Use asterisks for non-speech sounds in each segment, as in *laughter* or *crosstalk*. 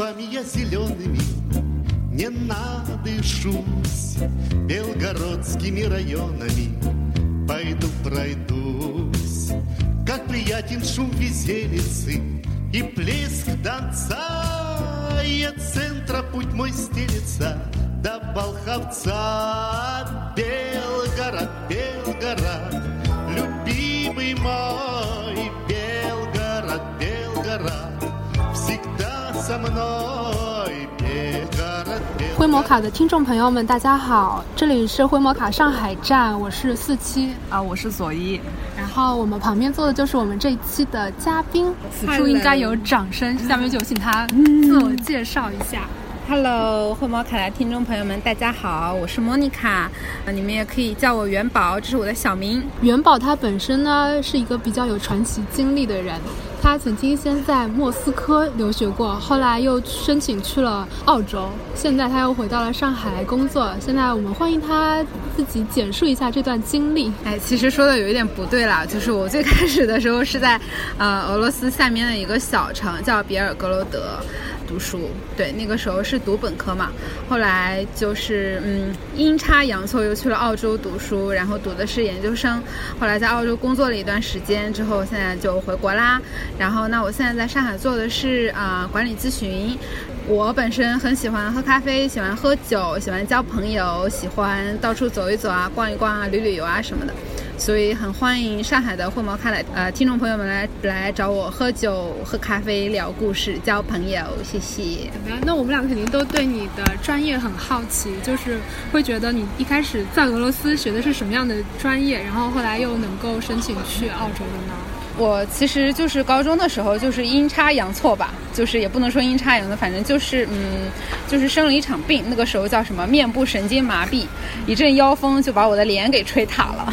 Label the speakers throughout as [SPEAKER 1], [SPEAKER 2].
[SPEAKER 1] вами я зелеными не надышусь. Белгородскими районами Пойду пройдусь. Как приятен шум веселицы И плеск донца. И от центра путь мой стелится До Болховца. Белгород, Белгород
[SPEAKER 2] 灰摩卡的听众朋友们，大家好，这里是灰摩卡上海站，我是四七。
[SPEAKER 3] 啊，我是左一，
[SPEAKER 2] 然后我们旁边坐的就是我们这一期的嘉宾，此处应该有掌声，下面就请他自我介绍一下。
[SPEAKER 4] Hello，灰摩卡的听众朋友们，大家好，我是莫妮卡，啊，你们也可以叫我元宝，这是我的小名。
[SPEAKER 2] 元宝他本身呢是一个比较有传奇经历的人，他曾经先在莫斯科留学过，后来又申请去了澳洲，现在他又回到了上海工作。现在我们欢迎他自己简述一下这段经历。
[SPEAKER 4] 哎，其实说的有一点不对啦，就是我最开始的时候是在呃俄罗斯下面的一个小城叫比尔格罗德读书，对，那个时候是读本科嘛，后来就是嗯阴差阳错又去了澳洲读书，然后读的是研究生，后来在澳洲工作了一段时间之后，现在就回国啦。然后那我现在在上海做的是啊、管理咨询。我本身很喜欢喝咖啡，喜欢喝酒，喜欢交朋友，喜欢到处走一走啊，逛一逛啊，旅旅游啊什么的。所以很欢迎上海的惠摩咖的呃听众朋友们来来找我喝酒、喝咖啡、聊故事、交朋友，谢谢。
[SPEAKER 2] 怎么样？那我们俩肯定都对你的专业很好奇，就是会觉得你一开始在俄罗斯学的是什么样的专业，然后后来又能够申请去澳洲的呢？
[SPEAKER 4] 我其实就是高中的时候就是阴差阳错吧，就是也不能说阴差阳错，反正就是嗯，就是生了一场病，那个时候叫什么面部神经麻痹，一阵妖风就把我的脸给吹塌了，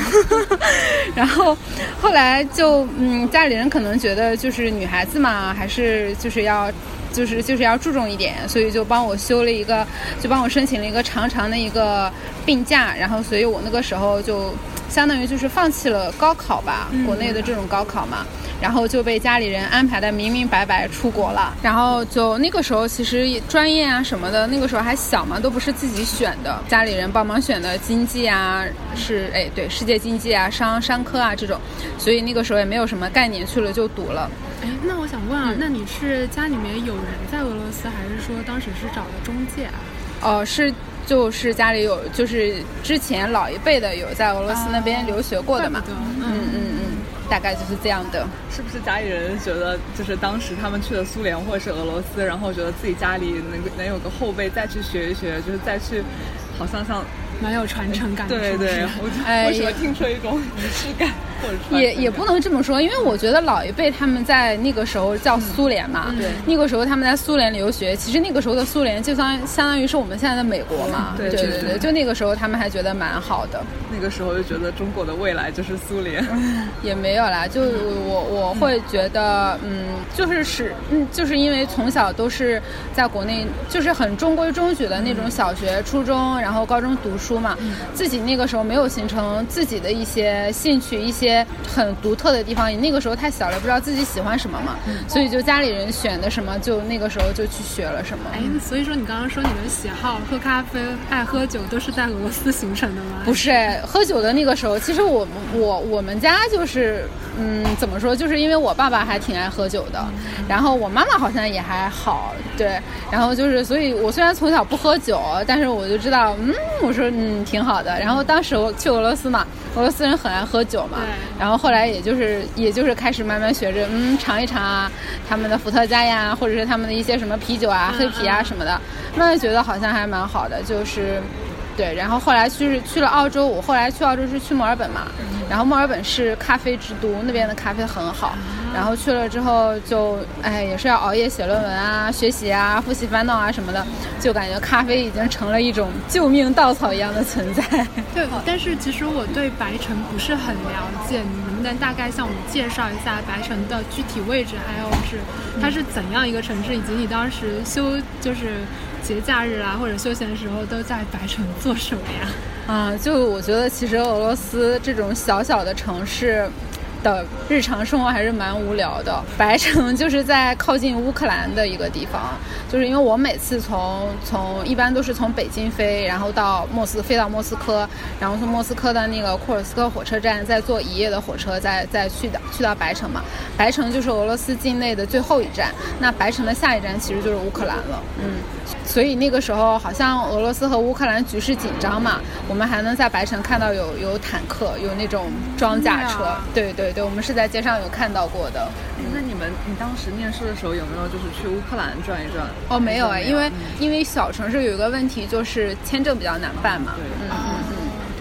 [SPEAKER 4] *laughs* 然后后来就嗯，家里人可能觉得就是女孩子嘛，还是就是要。就是就是要注重一点，所以就帮我修了一个，就帮我申请了一个长长的一个病假，然后所以我那个时候就相当于就是放弃了高考吧，国内的这种高考嘛，然后就被家里人安排的明明白白出国了，然后就那个时候其实专业啊什么的，那个时候还小嘛，都不是自己选的，家里人帮忙选的经济啊，是哎对，世界经济啊、商商科啊这种，所以那个时候也没有什么概念，去了就读了。
[SPEAKER 2] 哎，那我想问啊，
[SPEAKER 4] 嗯。
[SPEAKER 2] 那你是家里面有人在俄罗斯，还是说当时是找的中介啊？
[SPEAKER 4] 哦，是就是家里有，就是之前老一辈的有在俄罗斯那边留学过的嘛，嗯嗯嗯，大概就是这样的。
[SPEAKER 3] 是不是家里人觉得，就是当时他们去了苏联或者是俄罗斯，然后觉得自己家里能能有个后辈再去学一学，就是再去，好像像
[SPEAKER 2] 蛮有传承感的。
[SPEAKER 3] 对对，我为什么听出一种 *laughs* 仪式感
[SPEAKER 4] 也也不能这么说，因为我觉得老一辈他们在那个时候叫苏联嘛，
[SPEAKER 3] 对。
[SPEAKER 4] 那个时候他们在苏联留学，其实那个时候的苏联就相相当于是我们现在的美国嘛，
[SPEAKER 3] 对
[SPEAKER 4] 对
[SPEAKER 3] 对对
[SPEAKER 4] 就那个时候他们还觉得蛮好的，
[SPEAKER 3] 那个时候就觉得中国的未来就是苏联。*laughs*
[SPEAKER 4] 也没有啦，就我我会觉得，嗯，就是是，嗯，就是因为从小都是在国内，就是很中规中矩的那种小学、初中，然后高中读书嘛，自己那个时候没有形成自己的一些兴趣，一些很独特的地方。你那个时候太小了，不知道自己喜欢什么嘛，所以就家里人选的什么，就那个时候就去学了什么。
[SPEAKER 2] 哎，所以说你刚刚说你的喜好，喝咖啡、爱喝酒，都是在俄罗斯形成的吗？
[SPEAKER 4] 不是喝酒的那个时候，其实我我我们家就是，嗯，怎么说，就是因为我爸爸还挺爱喝酒的，然后我妈妈好像也还好，对，然后就是，所以我虽然从小不喝酒，但是我就知道，嗯，我说嗯挺好的。然后当时我去俄罗斯嘛，俄罗斯人很爱喝酒嘛，然后后来也就是也就是开始慢慢学着，嗯，尝一尝啊，他们的伏特加呀，或者是他们的一些什么啤酒啊、黑啤啊什么的，慢慢觉得好像还蛮好的，就是。对，然后后来去去了澳洲，我后来去澳洲是去墨尔本嘛，然后墨尔本是咖啡之都，那边的咖啡很好。然后去了之后就，哎，也是要熬夜写论文啊、学习啊、复习烦恼啊什么的，就感觉咖啡已经成了一种救命稻草一样的存在。
[SPEAKER 2] 对，但是其实我对白城不是很了解，你能不能大概向我们介绍一下白城的具体位置，还有是它是怎样一个城市，以及你当时休就是节假日啊或者休闲的时候都在白城做什么呀？
[SPEAKER 4] 啊，就我觉得其实俄罗斯这种小小的城市。的日常生活还是蛮无聊的。白城 *laughs* 就是在靠近乌克兰的一个地方，就是因为我每次从从一般都是从北京飞，然后到莫斯飞到莫斯科，然后从莫斯科的那个库尔斯克火车站再坐一夜的火车，再再去的去到白城嘛。白城就是俄罗斯境内的最后一站，那白城的下一站其实就是乌克兰了，嗯。所以那个时候好像俄罗斯和乌克兰局势紧张嘛，我们还能在白城看到有有坦克，有那种装甲车。对对对，我们是在街上有看到过的。
[SPEAKER 3] 那你们，你当时念书的时候有没有就是去乌克兰转一转？
[SPEAKER 4] 哦，没有哎，因为因为小城市有一个问题就是签证比较难办嘛。
[SPEAKER 3] 对，嗯嗯嗯。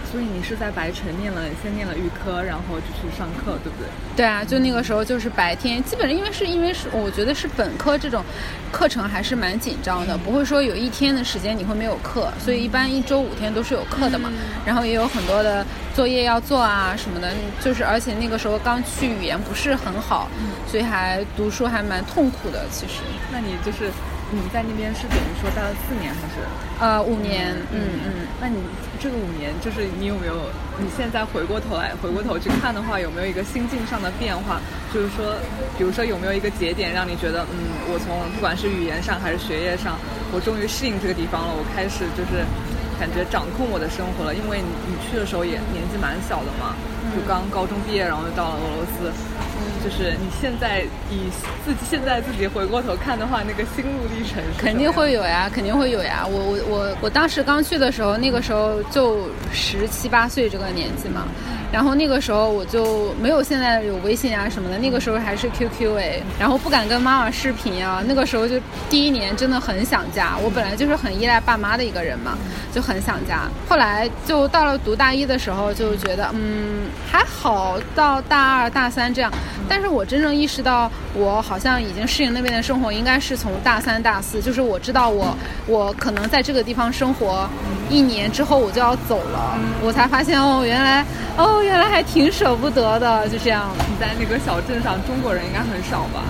[SPEAKER 3] 所以你是在白城念了，先念了预科，然后就去上课，对不对？
[SPEAKER 4] 对啊，就那个时候就是白天，基本上因为是因为是我觉得是本科这种课程还是蛮紧张的，不会说有一天的时间你会没有课，所以一般一周五天都是有课的嘛。然后也有很多的作业要做啊什么的，就是而且那个时候刚去语言不是很好，所以还读书还蛮痛苦的。其实，
[SPEAKER 3] 那你就是。你在那边是等于说待了四年还是？
[SPEAKER 4] 呃，五年。嗯嗯。
[SPEAKER 3] 那你这个五年，就是你有没有？你现在回过头来，回过头去看的话，有没有一个心境上的变化？就是说，比如说有没有一个节点，让你觉得，嗯，我从不管是语言上还是学业上，我终于适应这个地方了，我开始就是感觉掌控我的生活了。因为你去的时候也年纪蛮小的嘛，就刚高中毕业，然后就到了俄罗斯。就是你现在以自己现在自己回过头看的话，那个心路历程
[SPEAKER 4] 肯定会有呀，肯定会有呀。我我我我当时刚去的时候，那个时候就十七八岁这个年纪嘛。然后那个时候我就没有现在有微信啊什么的，那个时候还是 QQ 哎，然后不敢跟妈妈视频啊。那个时候就第一年真的很想家，我本来就是很依赖爸妈的一个人嘛，就很想家。后来就到了读大一的时候，就觉得嗯还好，到大二大三这样。但是我真正意识到我好像已经适应那边的生活，应该是从大三大四，就是我知道我我可能在这个地方生活一年之后我就要走了，我才发现哦原来哦。原来还挺舍不得的，就这样。
[SPEAKER 3] 你在那个小镇上，中国人应该很少吧？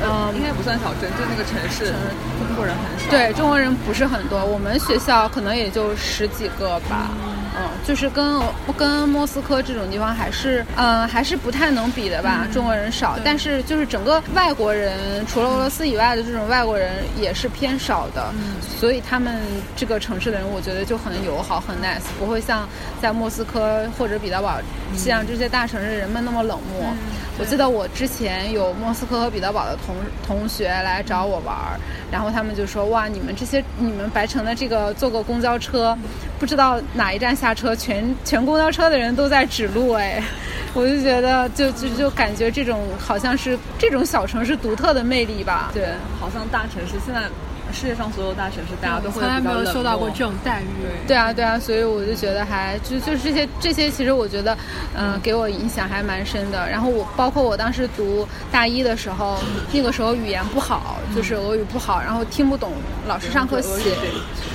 [SPEAKER 3] 嗯，应该不算小镇，就那个城市，中国人很少。
[SPEAKER 4] 对，中国人不是很多，我们学校可能也就十几个吧。嗯，就是跟跟莫斯科这种地方还是，嗯，还是不太能比的吧。中国人少，但是就是整个外国人，除了俄罗斯以外的这种外国人也是偏少的。所以他们这个城市的人，我觉得就很友好，很 nice，不会像在莫斯科或者彼得堡像这些大城市人们那么冷漠。我记得我之前有莫斯科和彼得堡的同同学来找我玩儿，然后他们就说：“哇，你们这些你们白城的这个坐个公交车，不知道哪一站下下车，全全公交车的人都在指路。”哎，*laughs* 我就觉得就就就感觉这种好像是这种小城市独特的魅力吧。
[SPEAKER 3] 对，好像大城市现在。世界上所有大学是，大家都会
[SPEAKER 2] 从来没有受到过这种待遇。
[SPEAKER 4] 对啊，对啊，所以我就觉得还就就是这些这些，其实我觉得，嗯，给我影响还蛮深的。然后我包括我当时读大一的时候，那个时候语言不好，就是俄语不好，然后听不懂老师上课写，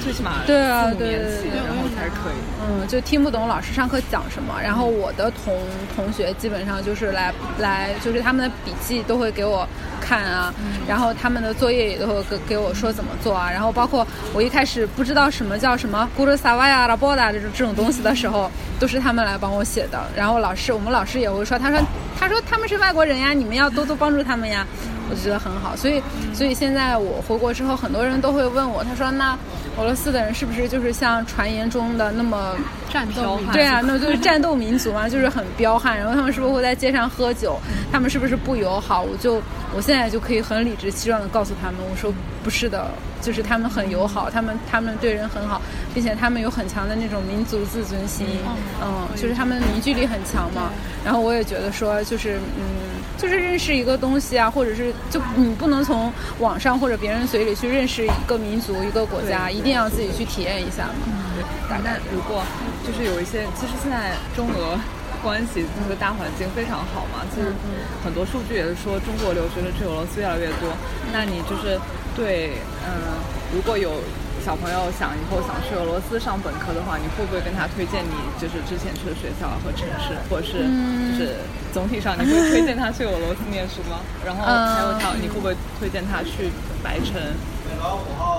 [SPEAKER 3] 最起码
[SPEAKER 4] 对啊，对
[SPEAKER 3] 对对，然后才可以。
[SPEAKER 4] 嗯，就听不懂老师上课讲什么。然后我的同同学基本上就是来来，就是他们的笔记都会给我看啊，然后他们的作业也都会给给我说。怎怎么做啊？然后包括我一开始不知道什么叫什么 g u r s a v a y a Raboda 这种这种东西的时候，都是他们来帮我写的。然后老师，我们老师也会说，他说他说他们是外国人呀，你们要多多帮助他们呀。我就觉得很好。所以所以现在我回国之后，很多人都会问我，他说那俄罗斯的人是不是就是像传言中的那么
[SPEAKER 2] 战斗？
[SPEAKER 4] 对啊，那就是战斗民族嘛，就是很彪悍。然后他们是不是会在街上喝酒？他们是不是不友好？我就我现在就可以很理直气壮的告诉他们，我说。不是的，就是他们很友好，他们他们对人很好，并且他们有很强的那种民族自尊心，嗯，就是他们凝聚力很强嘛。然后我也觉得说，就是嗯，就是认识一个东西啊，或者是就你不能从网上或者别人嘴里去认识一个民族、一个国家，一定要自己去体验一下嘛。
[SPEAKER 3] 对，但如果就是有一些，其实现在中俄。关系这个大环境非常好嘛，其实很多数据也是说中国留学生去俄罗斯越来越多。那你就是对，嗯，如果有小朋友想以后想去俄罗斯上本科的话，你会不会跟他推荐你就是之前去的学校和城市，或者是就是总体上你会推荐他去俄罗斯念书吗？然后还有他，你会不会推荐他去白城？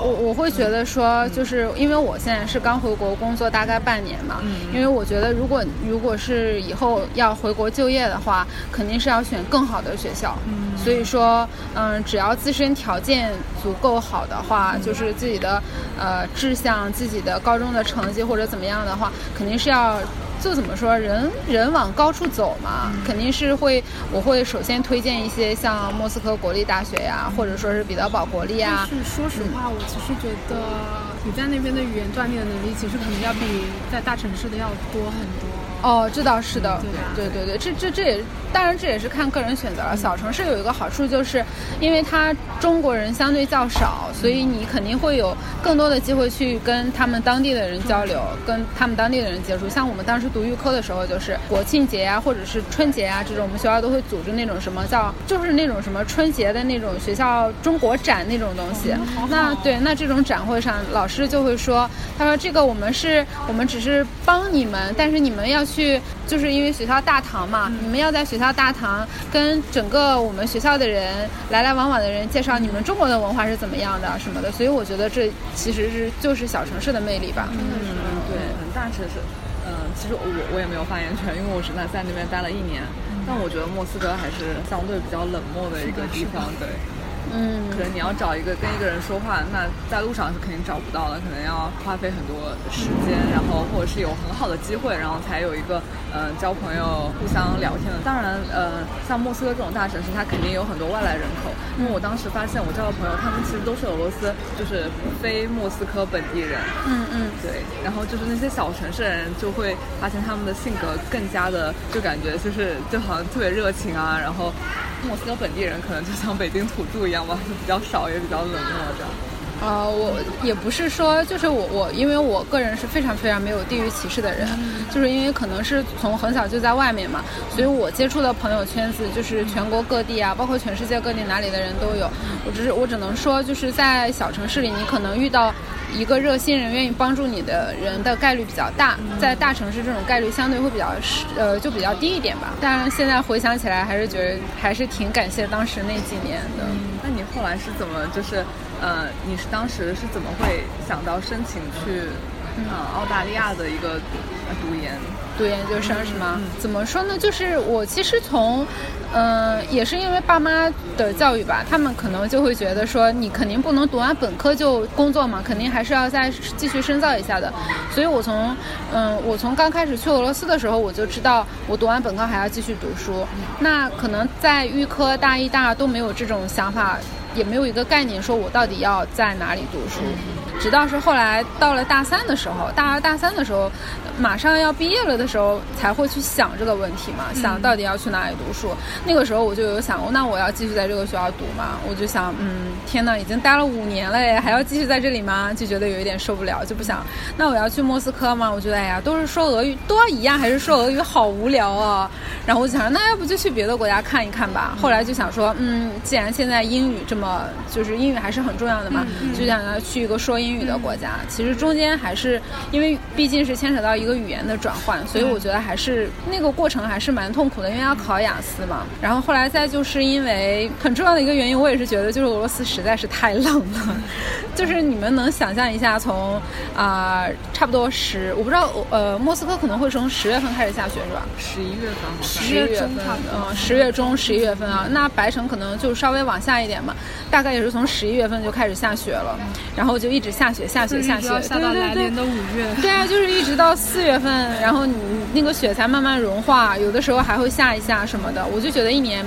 [SPEAKER 4] 我我会觉得说，就是因为我现在是刚回国工作大概半年嘛，因为我觉得如果如果是以后要回国就业的话，肯定是要选更好的学校。所以说，嗯，只要自身条件足够好的话，就是自己的呃志向、自己的高中的成绩或者怎么样的话，肯定是要。就怎么说，人人往高处走嘛，肯定是会，我会首先推荐一些像莫斯科国立大学呀，或者说是彼得堡国立啊。
[SPEAKER 2] 是说实话，我其实觉得你在那边的语言锻炼的能力，其实可能要比在大城市的要多很多。
[SPEAKER 4] 哦，这倒是的，对对对，这这这也，当然这也是看个人选择了。小城市有一个好处就是，因为它中国人相对较少，所以你肯定会有更多的机会去跟他们当地的人交流，跟他们当地的人接触。像我们当时读预科的时候，就是国庆节啊，或者是春节啊这种，我们学校都会组织那种什么叫，就是那种什么春节的那种学校中国展那种东西。那对，那这种展会上，老师就会说，他说这个我们是我们只是帮你们，但是你们要。去，就是因为学校大堂嘛，你们要在学校大堂跟整个我们学校的人来来往往的人介绍你们中国的文化是怎么样的什么的，所以我觉得这其实是就是小城市的魅力吧。
[SPEAKER 3] 嗯，对，很大城市，嗯，其实我我也没有发言权，因为我是在在那边待了一年，但我觉得莫斯科还是相对比较冷漠的一个地方，对。
[SPEAKER 4] 嗯，
[SPEAKER 3] 可能你要找一个跟一个人说话，那在路上是肯定找不到的，可能要花费很多时间，然后或者是有很好的机会，然后才有一个嗯交朋友、互相聊天的。当然，呃，像莫斯科这种大城市，它肯定有很多外来人口。因为我当时发现，我交的朋友，他们其实都是俄罗斯，就是非莫斯科本地人。
[SPEAKER 4] 嗯嗯，
[SPEAKER 3] 对。然后就是那些小城市的人，就会发现他们的性格更加的，就感觉就是就好像特别热情啊，然后。莫斯科本地人可能就像北京土著一样比较少，也比较冷漠这样。
[SPEAKER 4] 呃，我也不是说，就是我我，因为我个人是非常非常没有地域歧视的人，就是因为可能是从很小就在外面嘛，所以我接触的朋友圈子就是全国各地啊，包括全世界各地哪里的人都有。我只是我只能说，就是在小城市里，你可能遇到。一个热心人愿意帮助你的人的概率比较大，在大城市这种概率相对会比较呃就比较低一点吧。当然现在回想起来，还是觉得还是挺感谢当时那几年的。
[SPEAKER 3] 那你后来是怎么就是呃你是当时是怎么会想到申请去呃澳大利亚的一个读研？
[SPEAKER 4] 读研究生是吗？怎么说呢？就是我其实从，嗯，也是因为爸妈的教育吧，他们可能就会觉得说，你肯定不能读完本科就工作嘛，肯定还是要再继续深造一下的。所以我从，嗯，我从刚开始去俄罗斯的时候，我就知道我读完本科还要继续读书。那可能在预科大一、大二都没有这种想法，也没有一个概念，说我到底要在哪里读书。直到是后来到了大三的时候，大二大三的时候，马上要毕业了的时候，才会去想这个问题嘛，想到底要去哪里读书。那个时候我就有想过，那我要继续在这个学校读吗？我就想，嗯，天呐，已经待了五年了耶，还要继续在这里吗？就觉得有一点受不了，就不想。那我要去莫斯科吗？我觉得，哎呀，都是说俄语，都要一样，还是说俄语好无聊啊。然后我就想，那要不就去别的国家看一看吧。后来就想说，嗯，既然现在英语这么，就是英语还是很重要的嘛，就想要去一个说英。英语的国家，其实中间还是因为毕竟是牵扯到一个语言的转换，所以我觉得还是那个过程还是蛮痛苦的，因为要考雅思嘛。然后后来再就是因为很重要的一个原因，我也是觉得就是俄罗斯实在是太冷了，*laughs* 就是你们能想象一下，从啊差不多十，我不知道呃莫斯科可能会从十月份开始下雪是吧？
[SPEAKER 3] 十一月份，
[SPEAKER 2] 十月份，
[SPEAKER 4] 嗯，十月中十一月份啊，那白城可能就稍微往下一点嘛，大概也是从十一月份就开始下雪了，然后就一直下。雪，下雪，下雪，
[SPEAKER 2] 下到来年的五月。
[SPEAKER 4] 对啊，就是一直到四月份，然后你那个雪才慢慢融化，有的时候还会下一下什么的。我就觉得一年、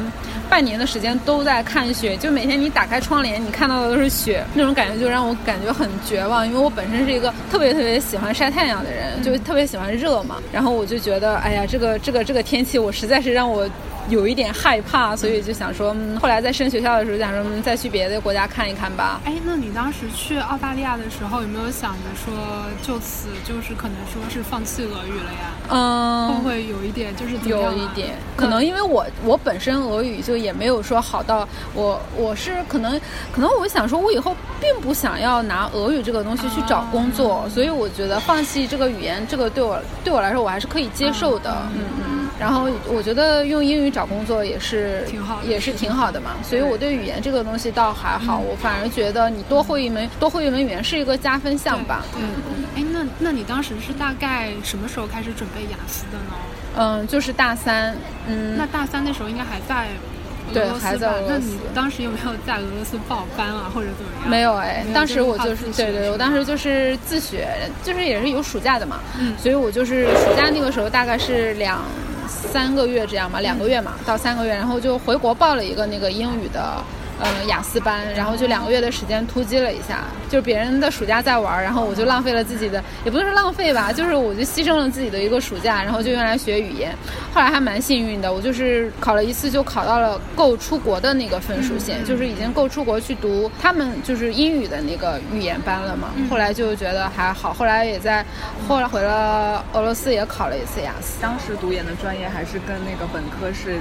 [SPEAKER 4] 半年的时间都在看雪，就每天你打开窗帘，你看到的都是雪，那种感觉就让我感觉很绝望。因为我本身是一个特别特别喜欢晒太阳的人，就特别喜欢热嘛。然后我就觉得，哎呀，这个这个这个天气，我实在是让我。有一点害怕，所以就想说，后来在升学校的时候，想说再去别的国家看一看吧。
[SPEAKER 2] 哎，那你当时去澳大利亚的时候，有没有想着说就此就是可能说是放弃俄语了呀？
[SPEAKER 4] 嗯，
[SPEAKER 2] 会不会有一点就是
[SPEAKER 4] 有一点？可能因为我我本身俄语就也没有说好到我我是可能可能我想说，我以后并不想要拿俄语这个东西去找工作，所以我觉得放弃这个语言，这个对我对我来说我还是可以接受的。嗯嗯。然后我觉得用英语找工作也是
[SPEAKER 2] 挺好的。
[SPEAKER 4] 也是挺好的嘛。所以我对语言这个东西倒还好，我反而觉得你多会一门多会一门语言是一个加分项吧。
[SPEAKER 2] 对，嗯，哎，那那你当时是大概什么时候开始准备雅思的呢？
[SPEAKER 4] 嗯，就是大三，嗯，
[SPEAKER 2] 那大三那时候应该还在俄
[SPEAKER 4] 对
[SPEAKER 2] 罗斯吧
[SPEAKER 4] 还在俄？罗斯
[SPEAKER 2] 那你当时有没有在俄罗斯报班啊，或者怎么样？
[SPEAKER 4] 没有哎，
[SPEAKER 2] 有
[SPEAKER 4] 当时我就是对对，我当时就是自学，就是也是有暑假的嘛，
[SPEAKER 2] 嗯
[SPEAKER 4] 所以我就是暑假那个时候大概是两三个月这样嘛，两个月嘛到三个月，然后就回国报了一个那个英语的。呃，雅思班，然后就两个月的时间突击了一下，就是别人的暑假在玩，然后我就浪费了自己的，也不是说浪费吧，就是我就牺牲了自己的一个暑假，然后就用来学语言。后来还蛮幸运的，我就是考了一次就考到了够出国的那个分数线，就是已经够出国去读他们就是英语的那个语言班了嘛。后来就觉得还好，后来也在后来回了俄罗斯也考了一次雅思。
[SPEAKER 3] 当时读研的专业还是跟那个本科是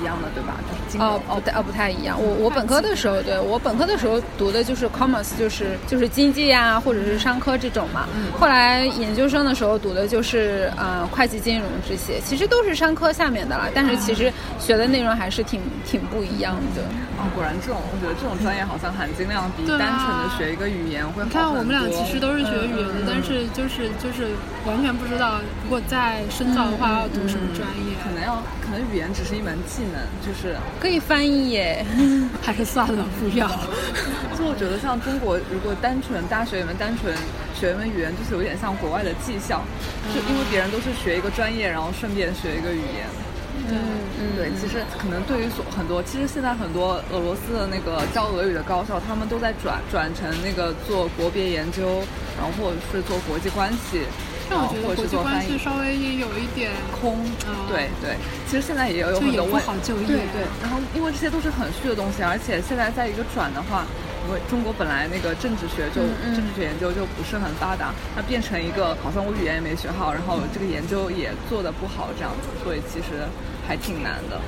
[SPEAKER 3] 一样的，对吧？
[SPEAKER 4] 哦，不太哦不太一样。我我本科的时候，对我本科的时候读的就是 commerce，就是就是经济呀、或者是商科这种嘛。后来研究生的时候读的就是呃会计、金融这些，其实都是商科下面的啦。但是其实学的内容还是挺挺不一样的。
[SPEAKER 3] 哦，果然这种，我觉得这种专业好像含金量比单纯的学一个语言会好
[SPEAKER 2] 你看，我们俩其实都是学语言的，但是就是就是完全不知道，如果再深造的话要读什么专业，
[SPEAKER 3] 可能要，可能语言只是一门技能，就是，
[SPEAKER 4] 可以翻译耶，*laughs* *laughs*
[SPEAKER 2] 还是算了，不要。
[SPEAKER 3] 就我觉得像中国，如果单纯大学里面单纯学一门语言，就是有点像国外的技校，就因为别人都是学一个专业，然后顺便学一个语言。
[SPEAKER 2] 嗯，
[SPEAKER 4] 嗯，
[SPEAKER 3] 对，其实可能对于所很多，其实现在很多俄罗斯的那个教俄语的高校，他们都在转转成那个做国别研究，然后或者是做国际关系，
[SPEAKER 2] 但我觉得国际关。系稍微也有一点
[SPEAKER 3] 空
[SPEAKER 2] 哦，
[SPEAKER 3] 对对，其实现在也有很多问
[SPEAKER 2] 好就业
[SPEAKER 3] 对对，然后因为这些都是很虚的东西，而且现在在一个转的话，因为中国本来那个政治学就、
[SPEAKER 4] 嗯嗯
[SPEAKER 3] 政治学研究就不是很发达，它变成一个好像我语言也没学好，然后这个研究也做的不好这样子，所以其实还挺难的。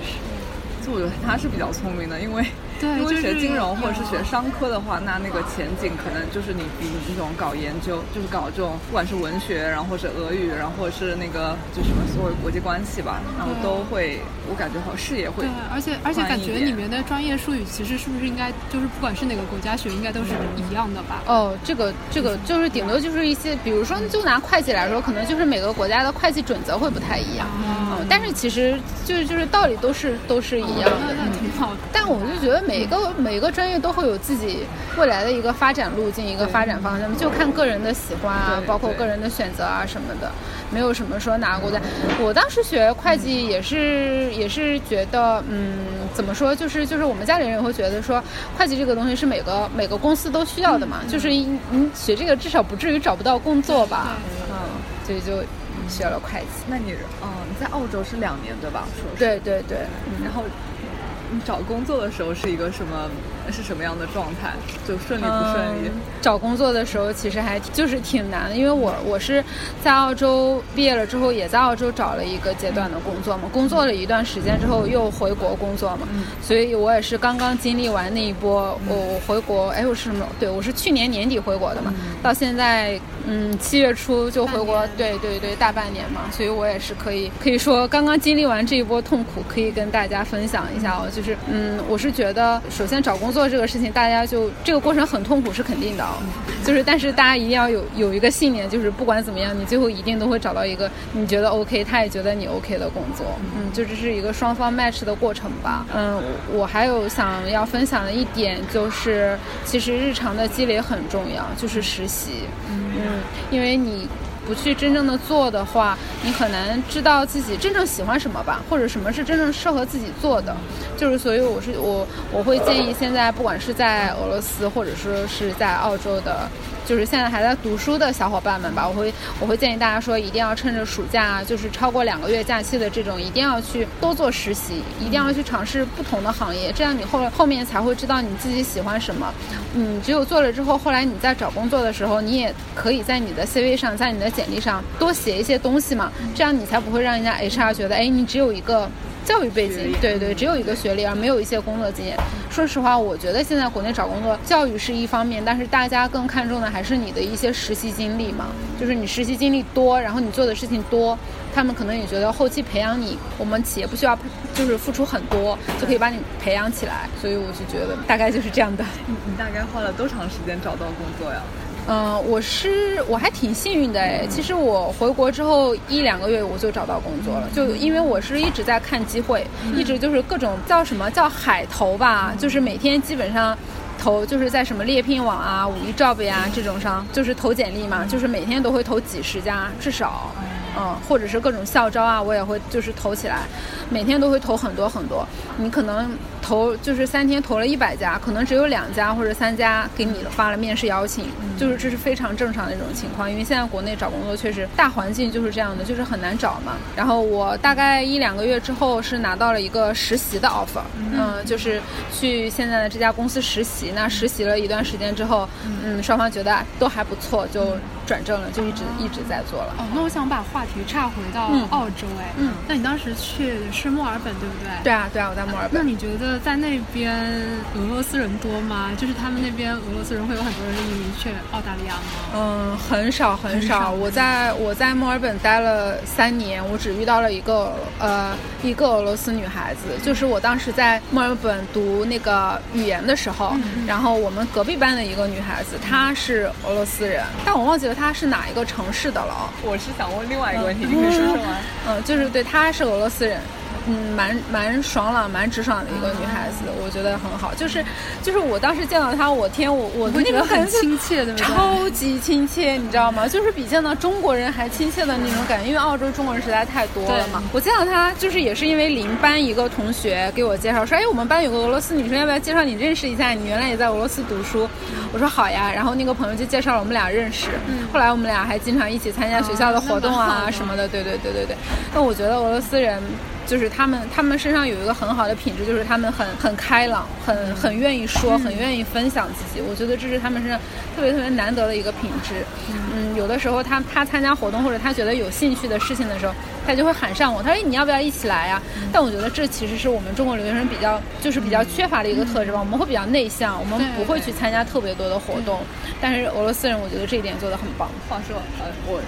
[SPEAKER 3] 就我觉得他是比较聪明的，因为
[SPEAKER 2] 对
[SPEAKER 3] 因为
[SPEAKER 2] 就是
[SPEAKER 3] 学金融或者是学商科的话，那那个前景可能就是你比你这种搞研究，就是搞这种不管是文学，然后或者俄语，然后或者是那个就什么所谓国际关系吧，然后都会，我感觉好像视野会
[SPEAKER 2] 对，而且而且感觉里面的专业术语其实是不是应该就是不管是哪个国家学，应该都是一样的吧？
[SPEAKER 4] 哦，这个这个就是顶多就是一些，比如说就拿会计来说，可能就是每个国家的会计准则会不太一样。
[SPEAKER 2] 哦
[SPEAKER 4] 嗯，但是其实就是就是道理都是都是一样的。
[SPEAKER 2] 那那挺好的。
[SPEAKER 4] 但我就觉得每一个每个专业都会有自己未来的一个发展路径，一个发展方向，就看个人的喜欢啊，包括个人的选择啊什么的，没有什么说哪个国家。我当时学会计也是也是觉得，嗯，怎么说，就是就是我们家里人也会觉得说，会计这个东西是每个每个公司都需要的嘛，就是你你学这个至少不至于找不到工作吧，嗯，所以就学了会计。
[SPEAKER 3] 那你嗯、你在澳洲是两年对吧？说是，
[SPEAKER 4] 对对对，
[SPEAKER 3] 然后你找工作的时候是一个什么是什么样的状态？就顺利不顺利？
[SPEAKER 4] 嗯找工作的时候其实还挺就是挺难的，因为我我是在澳洲毕业了之后，也在澳洲找了一个阶段的工作嘛，工作了一段时间之后又回国工作嘛，所以我也是刚刚经历完那一波，我我回国，哎，我是什么？对我是去年年底回国的嘛，到现在嗯七月初就回国对对对，大半年嘛，所以我也是可以可以说刚刚经历完这一波痛苦，可以跟大家分享一下哦，就是嗯，我是觉得首先找工作这个事情，大家就这个过程很痛苦是肯定的哦，就是但是大家一定要有有一个信念，就是不管怎么样，你最后一定都会找到一个你觉得 OK，他也觉得你 OK 的工作，嗯，就这是一个双方 match 的过程吧，嗯，我我还有想要分享的一点就是，其实日常的积累很重要，就是实习，嗯，因为你。不去真正的做的话，你很难知道自己真正喜欢什么吧，或者什么是真正适合自己做的。就是所以我是我我会建议现在不管是在俄罗斯或者说是在澳洲的，就是现在还在读书的小伙伴们吧，我会我会建议大家说，一定要趁着暑假，就是超过两个月假期的这种，一定要去多做实习，一定要去尝试不同的行业，这样你后后面才会知道你自己喜欢什么。嗯，只有做了之后，后来你在找工作的时候，你也可以在你的 CV 上，在你的简历上多写一些东西嘛，这样你才不会让人家 HR 觉得，哎，你只有一个教育背，景对对，只有一个学历，而没有一些工作经验。说实话，我觉得现在国内找工作，教育是一方面，但是大家更看重的还是你的一些实习经历嘛，就是你实习经历多，然后你做的事情多，他们可能也觉得后期培养你，我们企业不需要就是付出很多就可以把你培养起来，所以我就觉得大概就是这样的。
[SPEAKER 3] 你你大概花了多长时间找到工作呀？
[SPEAKER 4] 嗯，我是我还挺幸运的哎。其实我回国之后一两个月我就找到工作了，就因为我是一直在看机会，一直就是各种叫什么叫海投吧，就是每天基本上投就是在什么猎聘网啊、五一 job 呀这种上，就是投简历嘛，就是每天都会投几十家至少。嗯，或者是各种校招啊，我也会就是投起来，每天都会投很多很多。你可能投就是三天投了一百家，可能只有两家或者三家给你发了面试邀请，就是这是非常正常的一种情况。因为现在国内找工作确实大环境就是这样的，就是很难找嘛。然后我大概一两个月之后是拿到了一个实习的 offer，嗯，就是去现在的这家公司实习。那实习了一段时间之后，嗯，双方觉得都还不错，就转正了，就一直一直在做了。
[SPEAKER 2] 哦，那我想把话题岔回到澳洲，哎，
[SPEAKER 4] 嗯，
[SPEAKER 2] 那你当时去的是墨尔本，对不对？
[SPEAKER 4] 对啊，对啊，我在墨尔本。
[SPEAKER 2] 那你觉得在那边俄罗斯人多吗？就是他们那边俄罗斯人会有很多人移民去澳大利亚吗？
[SPEAKER 4] 嗯，很少很少。我在我在墨尔本待了三年，我只遇到了一个呃一个俄罗斯女孩子，就是我当时在墨尔本读那个语言的时候，然后我们隔壁班的一个女孩子，她是俄罗斯人，但我忘记了她是哪一个城市的了。
[SPEAKER 3] 我是想问另外一个问题，你可以说说吗？
[SPEAKER 4] 嗯，就是对，他是俄罗斯人。嗯，蛮蛮爽朗、蛮直爽的一个女孩子，我觉得很好。就是就是我当时见到她，我天，我我
[SPEAKER 2] 觉得很亲切的，
[SPEAKER 4] 超级亲切，你知道吗？就是比见到中国人还亲切的那种感觉。因为澳洲中国人实在太多了嘛。我见到她，就是也是因为邻班一个同学给我介绍说，哎，我们班有个俄罗斯女生，要不要介绍你认识一下？你原来也在俄罗斯读书。我说好呀。然后那个朋友就介绍了我们俩认识。后来我们俩还经常一起参加学校的活动啊什么的。对对对对对。那我觉得俄罗斯人。就是他们，他们身上有一个很好的品质，就是他们很很开朗，很很愿意说，很愿意分享自己。我觉得这是他们身上特别特别难得的一个品质。嗯，有的时候他他参加活动或者他觉得有兴趣的事情的时候，他就会喊上我，他说你要不要一起来呀？但我觉得这其实是我们中国留学生比较就是比较缺乏的一个特质吧。我们会比较内向，我们不会去参加特别多的活动。但是俄罗斯人，我觉得这一点做得很棒。
[SPEAKER 3] 话说，呃，我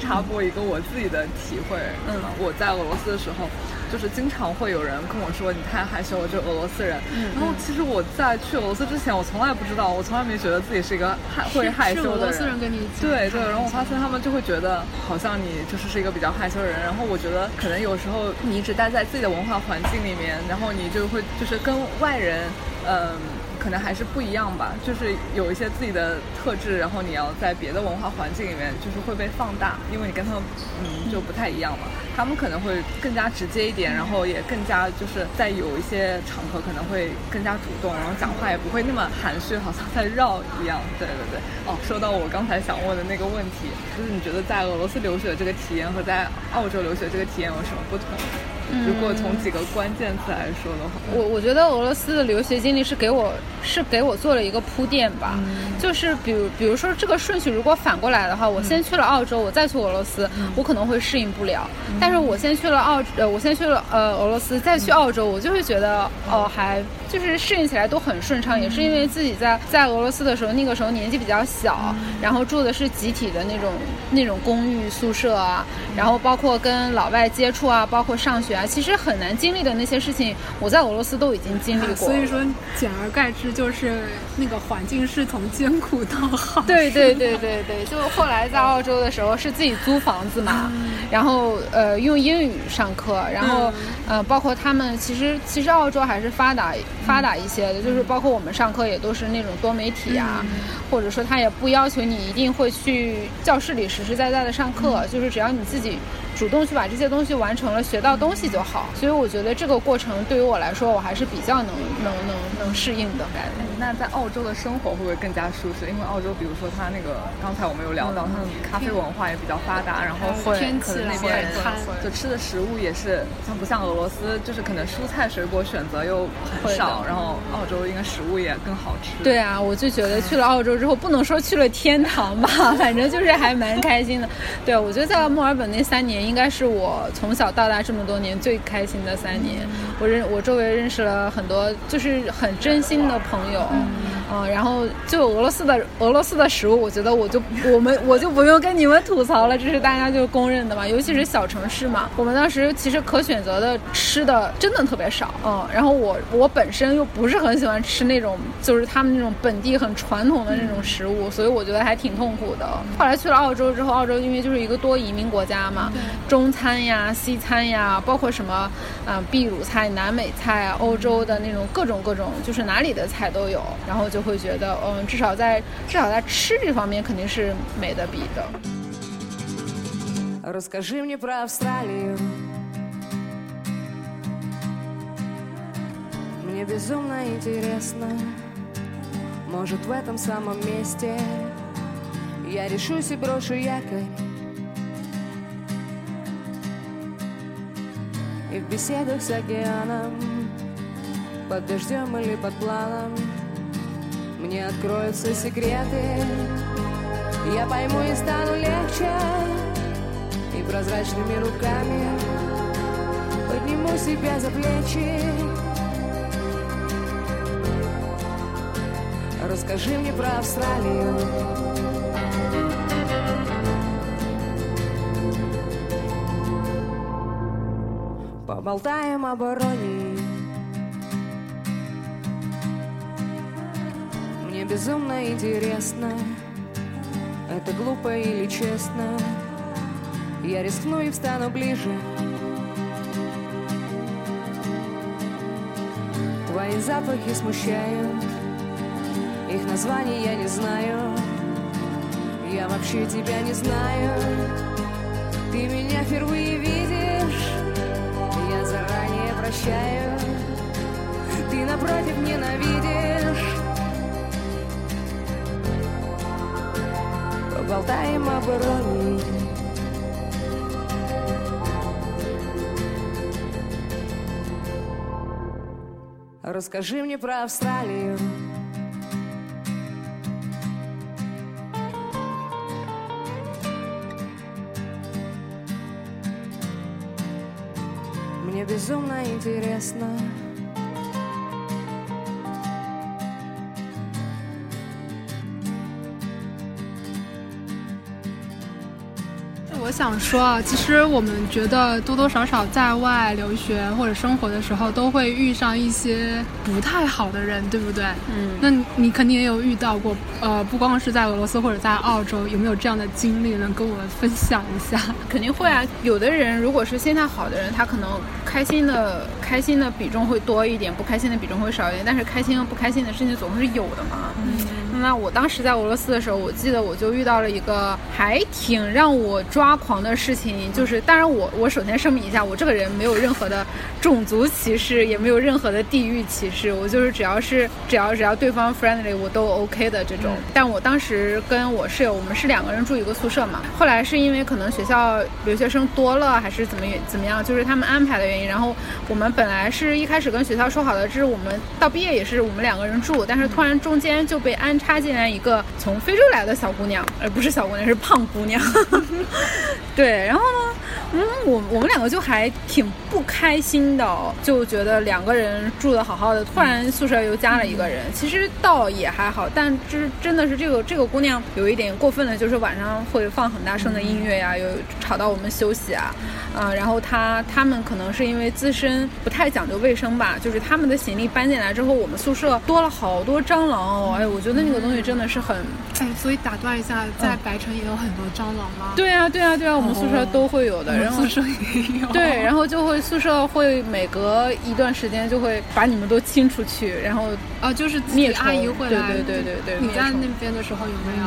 [SPEAKER 3] 插播一个我自己的体会。嗯，我在俄罗斯的时候。就是经常会有人跟我说你太害羞了，就俄罗斯人。然后其实我在去俄罗斯之前，我从来不知道，我从来没觉得自己是一个害会害羞的人。
[SPEAKER 2] 俄罗斯人跟你
[SPEAKER 3] 对对，然后我发现他们就会觉得好像你就是是一个比较害羞的人。然后我觉得可能有时候你一直待在自己的文化环境里面，然后你就会就是跟外人，嗯。可能还是不一样吧，就是有一些自己的特质，然后你要在别的文化环境里面，就是会被放大，因为你跟他们嗯就不太一样嘛。他们可能会更加直接一点，然后也更加就是在有一些场合可能会更加主动，然后讲话也不会那么含蓄，好像在绕一样。对对对。哦，说到我刚才想问的那个问题，就是你觉得在俄罗斯留学的这个体验和在澳洲留学这个体验有什么不同？如果从几个关键词来说的话，
[SPEAKER 4] 我我觉得俄罗斯的留学经历是给我是给我做了一个铺垫吧，就是比如比如说这个顺序如果反过来的话，我先去了澳洲，我再去俄罗斯，我可能会适应不了。但是我先去了澳呃，我先去了呃俄罗斯，再去澳洲，我就会觉得哦还就是适应起来都很顺畅。也是因为自己在在俄罗斯的时候，那个时候年纪比较小，然后住的是集体的那种那种公寓宿舍啊，然后包括跟老外接触啊，包括上学。啊，其实很难经历的那些事情，我在俄罗斯都已经经历过。
[SPEAKER 2] 所以说，简而概之就是那个环境是从艰苦到好。
[SPEAKER 4] 对对对对对，就后来在澳洲的时候是自己租房子嘛，然后呃用英语上课，然后呃包括他们其实其实澳洲还是发达发达一些的，就是包括我们上课也都是那种多媒体啊，或者说他也不要求你一定会去教室里实实在在的上课，就是只要你自己。主动去把这些东西完成了，学到东西就好。所以我觉得这个过程对于我来说，我还是比较能能能能适应的。
[SPEAKER 3] 那在澳洲的生活会不会更加舒适？因为澳洲，比如说它那个，刚才我们有聊到，它的咖啡文化也比较发达，然后会可能那边就吃的食物也是，像不像俄罗斯，就是可能蔬菜水果选择又很少，然后澳洲应该食物也更好吃。*laughs*
[SPEAKER 4] 对啊，我就觉得去了澳洲之后，不能说去了天堂吧，反正就是还蛮开心的。*laughs* 对，我觉得在墨尔本那三年。应该是我从小到大这么多年最开心的三年。我认我周围认识了很多就是很真心的朋友，然后就俄罗斯的俄罗斯的食物，我觉得我就我们我就不用跟你们吐槽了，这是大家就公认的嘛。尤其是小城市嘛，我们当时其实可选择的吃的真的特别少，嗯，然后我我本身又不是很喜欢吃那种就是他们那种本地很传统的那种食物，所以我觉得还挺痛苦的。后来去了澳洲之后，澳洲因为就是一个多移民国家嘛，中餐呀、西餐呀，包括什么啊秘鲁菜。南美菜啊，欧洲的那种各种各种，就是哪里的菜都有，然后就会觉得，嗯，至少在至少在吃这方面肯定是没得比的。Расскажи мне про Австралию. Мне безумно интересно, может в этом самом месте я решусь и брошу якорь. И в беседах с океаном Под дождем или под планом мне откроются секреты. Я пойму и стану легче. И прозрачными руками Подниму себя за плечи. Расскажи мне про Австралию. Поболтаем об иронии безумно интересно. Это глупо или честно? Я рискну и встану ближе. Твои запахи смущают. Их названий я не знаю. Я вообще тебя не знаю. Ты меня впервые видишь. Прощаю. Ты напротив ненавидишь Поболтаем об иронии Расскажи мне про Австралию безумно интересно.
[SPEAKER 2] 想说啊，其实我们觉得多多少少在外留学或者生活的时候，都会遇上一些不太好的人，对不对？
[SPEAKER 4] 嗯。
[SPEAKER 2] 那你肯定也有遇到过，呃，不光是在俄罗斯或者在澳洲，有没有这样的经历能跟我们分享一下？
[SPEAKER 4] 肯定会啊。有的人如果是心态好的人，他可能开心的开心的比重会多一点，不开心的比重会少一点。但是开心和不开心的事情总是有的嘛。
[SPEAKER 2] 嗯。
[SPEAKER 4] 那我当时在俄罗斯的时候，我记得我就遇到了一个还挺让我抓狂的事情，就是当然我我首先声明一下，我这个人没有任何的种族歧视，也没有任何的地域歧视，我就是只要是只要只要对方 friendly 我都 OK 的这种。但我当时跟我室友，我们是两个人住一个宿舍嘛，后来是因为可能学校留学生多了，还是怎么怎么样，就是他们安排的原因，然后我们本来是一开始跟学校说好的，这是我们到毕业也是我们两个人住，但是突然中间就被安。插进来一个从非洲来的小姑娘，而不是小姑娘，是胖姑娘。*laughs* 对，然后呢？嗯，我我们两个就还挺不开心的，就觉得两个人住的好好的，突然宿舍又加了一个人。其实倒也还好，但就是真的是这个这个姑娘有一点过分的，就是晚上会放很大声的音乐呀，有吵到我们休息啊，啊，然后她他们可能是因为自身不太讲究卫生吧，就是他们的行李搬进来之后，我们宿舍多了好多蟑螂哦，哎，我觉得那个东西真的是很，
[SPEAKER 2] 哎，所以打断一下，在白城也有很多蟑螂吗？
[SPEAKER 4] 对啊，对啊，对啊，我们宿舍都会有的。然后
[SPEAKER 2] 宿舍也有
[SPEAKER 4] 对，然后就会宿舍会每隔一段时间就会把你们都清出去，然后
[SPEAKER 2] 啊就是灭
[SPEAKER 4] 阿
[SPEAKER 2] 姨会
[SPEAKER 4] 来，对对对对对。
[SPEAKER 2] 你在那边的时候有没有？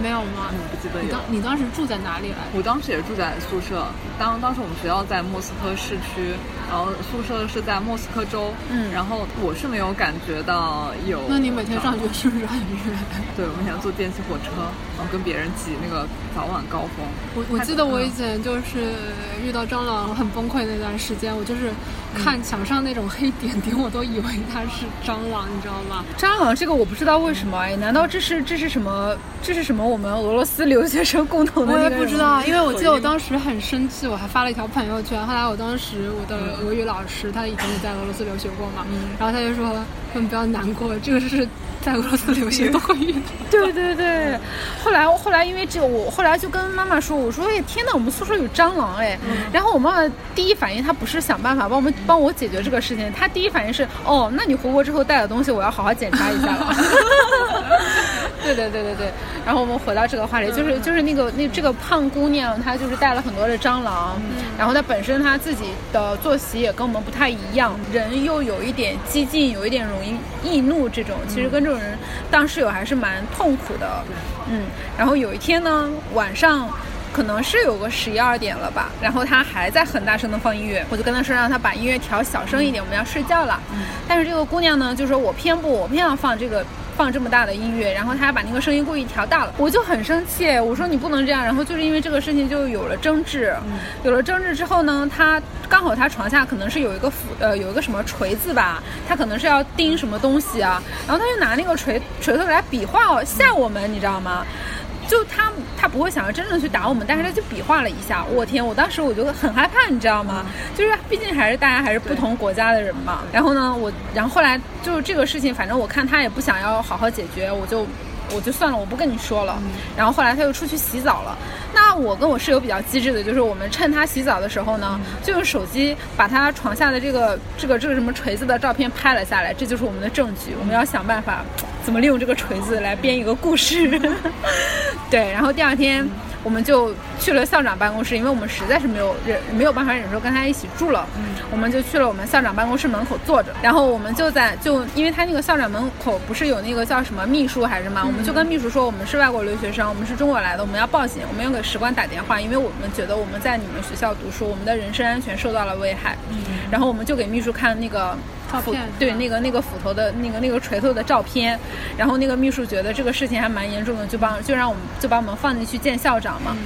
[SPEAKER 2] 没有吗？
[SPEAKER 3] 不记得有。
[SPEAKER 2] 你当你当时住在哪里来？
[SPEAKER 3] 我当时也住在宿舍，当当时我们学校在莫斯科市区，然后宿舍是在莫斯科州，
[SPEAKER 4] 嗯，
[SPEAKER 3] 然后我是没有感觉到有。
[SPEAKER 2] 那你每天上学是不是很远？*laughs*
[SPEAKER 3] 对，我们想坐电气火车，然后跟别人挤那个早晚高峰。
[SPEAKER 2] 我我记得我以前就是。遇到蟑螂很崩溃那段时间，我就是看墙上那种黑点点，我都以为它是蟑螂，你知道吗？
[SPEAKER 4] 蟑螂这个我不知道为什么哎，难道这是这是什么？这是什么？我们俄罗斯留学生共同的？
[SPEAKER 2] 我也不知道，因为我记得我当时很生气，我还发了一条朋友圈。后来我当时我的俄语老师他以前也在俄罗斯留学过嘛，然后他就说：“你不要难过，这个是在俄罗斯留学都会遇到。”
[SPEAKER 4] 对对对。后来后来因为这个，我后来就跟妈妈说：“我说哎天呐，我们宿舍有蟑螂哎。”然后我妈妈第一反应她不是想办法帮我们帮我解决这个事情，她第一反应是：“哦，那你回国之后带的东西我要好好检查一下了。*laughs* ”对对对对对。然后我们回到这个话题，就是就是那个那这个胖姑娘，她就是带了很多的蟑螂，然后她本身她自己的作息也跟我们不太一样，人又有一点激进，有一点容易易怒，这种其实跟这种人当室友还是蛮痛苦的。嗯，然后有一天呢，晚上可能是有个十一二点了吧，然后她还在很大声的放音乐，我就跟她说让她把音乐调小声一点，我们要睡觉了。但是这个姑娘呢，就说我偏不，我偏要放这个。放这么大的音乐，然后他还把那个声音故意调大了，我就很生气。我说你不能这样。然后就是因为这个事情就有了争执，有了争执之后呢，他刚好他床下可能是有一个斧，呃，有一个什么锤子吧，他可能是要钉什么东西啊，然后他就拿那个锤锤头来比划吓我们，你知道吗？就他，他不会想要真正去打我们，但是他就比划了一下。我天，我当时我就很害怕，你知道吗？就是毕竟还是大家还是不同国家的人嘛。然后呢，我，然后后来就这个事情，反正我看他也不想要好好解决，我就。我就算了，我不跟你说了。然后后来他又出去洗澡了。那我跟我室友比较机智的，就是我们趁他洗澡的时候呢，就用手机把他床下的这个这个这个什么锤子的照片拍了下来，这就是我们的证据。我们要想办法怎么利用这个锤子来编一个故事。*laughs* *laughs* 对，然后第二天。我们就去了校长办公室，因为我们实在是没有忍没有办法忍受跟他一起住了，我们就去了我们校长办公室门口坐着，然后我们就在就因为他那个校长门口不是有那个叫什么秘书还是什么，我们就跟秘书说我们是外国留学生，我们是中国来的，我们要报警，我们要给使馆打电话，因为我们觉得我们在你们学校读书，我们的人身安全受到了危害，然后我们就给秘书看那个。对那个那个斧头的那个那个锤头的照片，然后那个秘书觉得这个事情还蛮严重的，就帮就让我们就把我们放进去见校长嘛。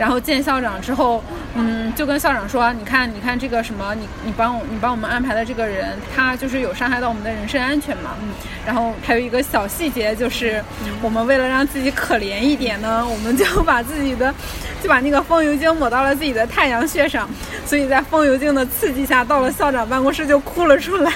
[SPEAKER 4] 然后见校长之后，嗯，就跟校长说，你看你看这个什么，你你帮我你帮我们安排的这个人，他就是有伤害到我们的人身安全嘛。嗯然后还有一个小细节就是，我们为了让自己可怜一点呢，我们就把自己的 *laughs* 就把那个风油精抹到了自己的太阳穴上，所以在风油精的刺激下，到了校长办公室就哭了出来。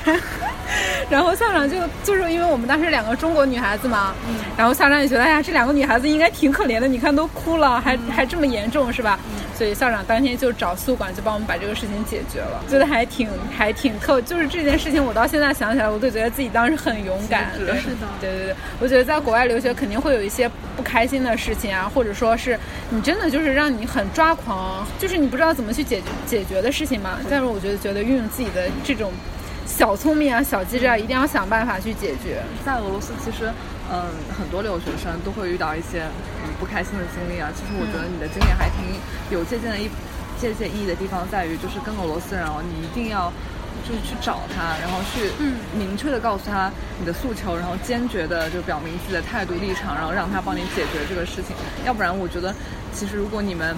[SPEAKER 4] *laughs* 然后校长就就是因为我们当时两个中国女孩子嘛，然后校长也觉得哎呀，这两个女孩子应该挺可怜的，你看都哭了，还还这么严重是吧？所以校长当天就找宿管就帮我们把这个事情解决了，觉得还挺还挺特，就是这件事情我到现在想起来，我都觉得自己当时很勇敢。
[SPEAKER 2] 是的，
[SPEAKER 4] 对对对，我觉得在国外留学肯定会有一些不开心的事情啊，或者说是你真的就是让你很抓狂，就是你不知道怎么去解决解决的事情嘛。但是我觉得觉得运用自己的这种。小聪明啊，小机智啊，一定要想办法去解决。
[SPEAKER 3] 在俄罗斯，其实，嗯，很多留学生都会遇到一些嗯不开心的经历啊。其实我觉得你的经历还挺有借鉴的一借鉴意义的地方，在于就是跟俄罗斯人哦，你一定要就是去找他，然后去明确的告诉他你的诉求，然后坚决的就表明自己的态度立场，然后让他帮你解决这个事情。要不然，我觉得其实如果你们。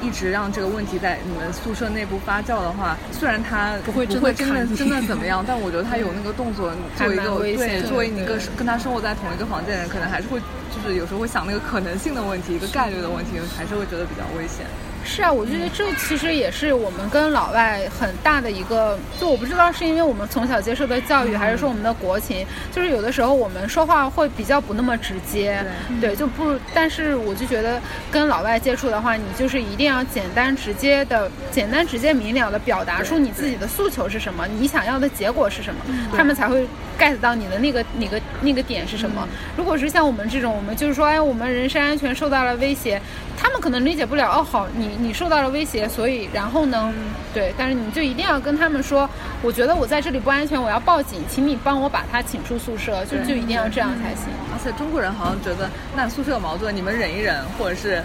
[SPEAKER 3] 一直让这个问题在你们宿舍内部发酵的话，虽然他
[SPEAKER 2] 不会
[SPEAKER 3] 真的真的怎么样，但我觉得他有那个 *laughs* 动作，作为一个对作为你跟跟他生活在同一个房间的人，可能还是会就是有时候会想那个可能性的问题，一个概率的问题，还是会觉得比较危险。
[SPEAKER 4] 是啊，我觉得这其实也是我们跟老外很大的一个，就我不知道是因为我们从小接受的教育，还是说我们的国情，就是有的时候我们说话会比较不那么直接，对，就不，但是我就觉得跟老外接触的话，你就是一定要简单直接的、简单直接明了的表达出你自己的诉求是什么，你想要的结果是什么，他们才会 get 到你的那个、那个、那个点是什么。如果是像我们这种，我们就是说，哎，我们人身安全受到了威胁。他们可能理解不了哦，好，你你受到了威胁，所以然后呢，对，但是你就一定要跟他们说，我觉得我在这里不安全，我要报警，请你帮我把他请出宿舍，就就一定要这样才行。
[SPEAKER 3] 而且中国人好像觉得，那宿舍有矛盾，你们忍一忍，或者是。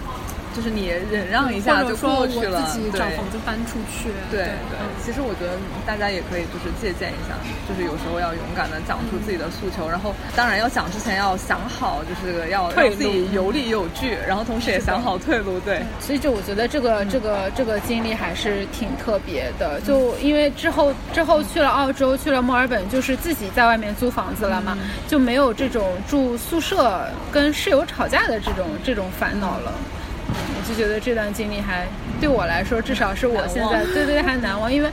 [SPEAKER 3] 就是你忍让一下就过去了，
[SPEAKER 2] 自己找房子搬出去。
[SPEAKER 3] 对对，其实我觉得大家也可以就是借鉴一下，就是有时候要勇敢的讲出自己的诉求，然后当然要讲之前要想好，就是要让自己有理有据，然后同时也想好退路。对，
[SPEAKER 4] 所以就我觉得这个这个这个经历还是挺特别的，就因为之后之后去了澳洲，去了墨尔本，就是自己在外面租房子了嘛，就没有这种住宿舍跟室友吵架的这种这种烦恼了。我就觉得这段经历还对我来说，至少是我现在对对还难忘，因为，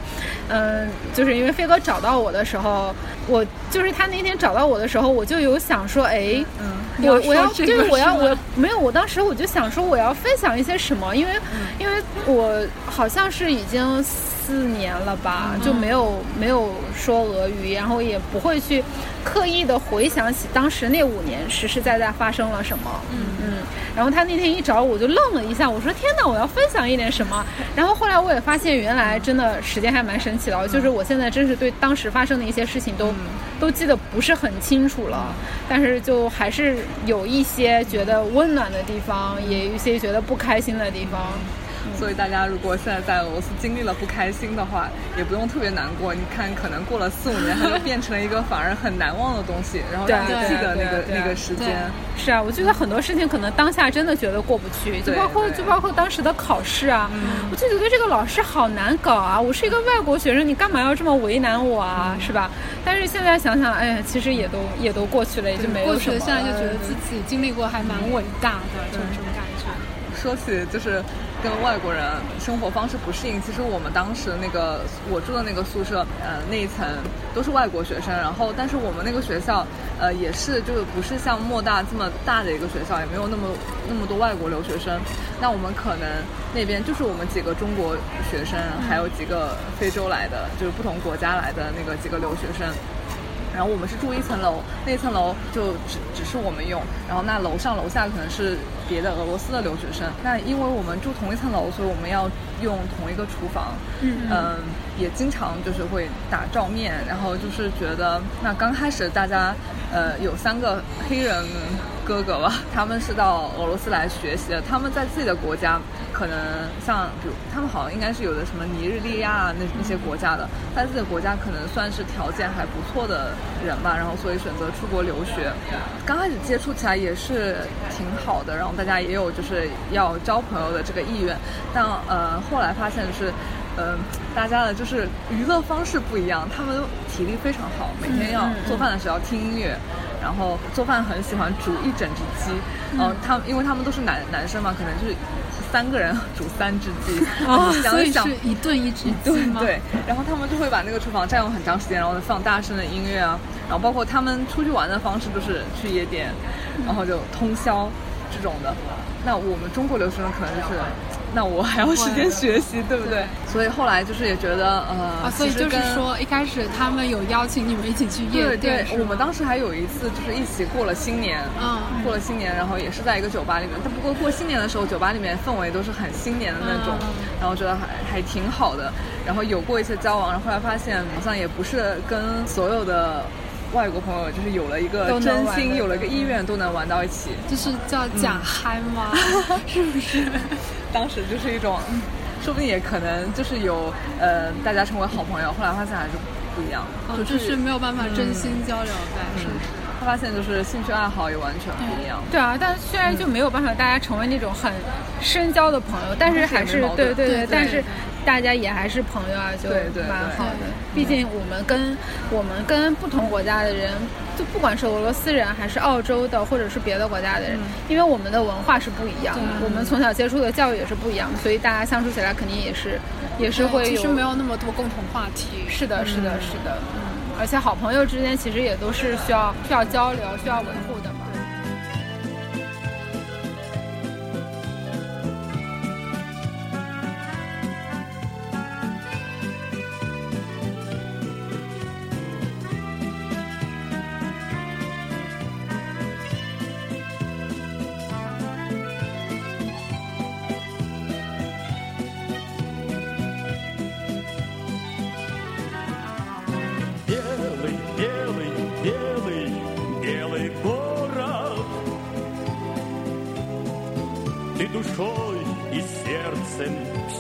[SPEAKER 4] 嗯，就是因为飞哥找到我的时候，我就是他那天找到我的时候，我就有想说，哎，
[SPEAKER 3] 嗯，
[SPEAKER 4] 我我要对我要我没有，我当时我就想说我要分享一些什么，因为因为我好像是已经。四年了吧，就没有没有说俄语，然后也不会去刻意的回想起当时那五年实实在在发生了什么。嗯嗯。然后他那天一找我，就愣了一下。我说：“天哪，我要分享一点什么？”然后后来我也发现，原来真的时间还蛮神奇的。就是我现在真是对当时发生的一些事情都都记得不是很清楚了，但是就还是有一些觉得温暖的地方，也有一些觉得不开心的地方。
[SPEAKER 3] 所以大家如果现在在俄罗斯经历了不开心的话，也不用特别难过。你看，可能过了四五年，它就变成了一个反而很难忘的东西，然后让你记得那个那个时间。
[SPEAKER 4] 是啊，我觉得很多事情可能当下真的觉得过不去，就包括就包括当时的考试啊，我就觉得这个老师好难搞啊！我是一个外国学生，你干嘛要这么为难我啊？是吧？但是现在想想，哎呀，其实也都也都过去了，也就没有
[SPEAKER 2] 什么。过去了，现在就觉得自己经历过还蛮伟大的，就是这种感觉。
[SPEAKER 3] 说起就是。跟外国人生活方式不适应，其实我们当时那个我住的那个宿舍，呃，那一层都是外国学生，然后但是我们那个学校，呃，也是就是不是像莫大这么大的一个学校，也没有那么那么多外国留学生，那我们可能那边就是我们几个中国学生，还有几个非洲来的，就是不同国家来的那个几个留学生。然后我们是住一层楼，那层楼就只只是我们用，然后那楼上楼下可能是别的俄罗斯的留学生。那因为我们住同一层楼，所以我们要用同一个厨房，嗯，也经常就是会打照面，然后就是觉得那刚开始大家，呃，有三个黑人。哥哥吧，他们是到俄罗斯来学习的。他们在自己的国家，可能像比如他们好像应该是有的什么尼日利亚那那些国家的，在自己的国家可能算是条件还不错的人吧。然后所以选择出国留学。刚开始接触起来也是挺好的，然后大家也有就是要交朋友的这个意愿。但呃后来发现就是，嗯，大家的就是娱乐方式不一样。他们体力非常好，每天要做饭的时候要听音乐。然后做饭很喜欢煮一整只鸡，嗯，他因为他们都是男男生嘛，可能就是三个人煮三只鸡，哦
[SPEAKER 2] 所以是一顿一只鸡
[SPEAKER 3] 吗？对，然后他们就会把那个厨房占用很长时间，然后放大声的音乐啊，然后包括他们出去玩的方式都是去夜店，然后就通宵这种的。那我们中国留学生可能就是。那我还要时间学习，对不对？所以后来就是也觉得，呃，
[SPEAKER 2] 所以就是说，一开始他们有邀请你们一起去夜
[SPEAKER 3] 店，对我们当时还有一次就是一起过了新年，嗯，过了新年，然后也是在一个酒吧里面。但不过过新年的时候，酒吧里面氛围都是很新年的那种，然后觉得还还挺好的。然后有过一些交往，然后后来发现好像也不是跟所有的外国朋友就是有了一个真心，有了一个意愿都能玩到一起，
[SPEAKER 2] 就是叫假嗨吗？*laughs* 是不是？
[SPEAKER 3] 当时就是一种，说不定也可能就是有呃，大家成为好朋友。后来发现还是不一样，
[SPEAKER 2] 就是没有办法真心交流，是不是？
[SPEAKER 3] 他发现就是兴趣爱好也完全不一样。
[SPEAKER 4] 对啊，但虽然就没有办法大家成为那种很深交的朋友，但是还是对对对，但是。大家也还是朋友啊，就蛮好的。毕竟我们跟我们跟不同国家的人，就不管是俄罗斯人还是澳洲的，或者是别的国家的人，因为我们的文化是不一样，我们从小接触的教育也是不一样，所以大家相处起来肯定也是也是会
[SPEAKER 2] 其实没有那么多共同话题。
[SPEAKER 4] 是的，是的，是的。嗯，而且好朋友之间其实也都是需要需要交流、需要维护的。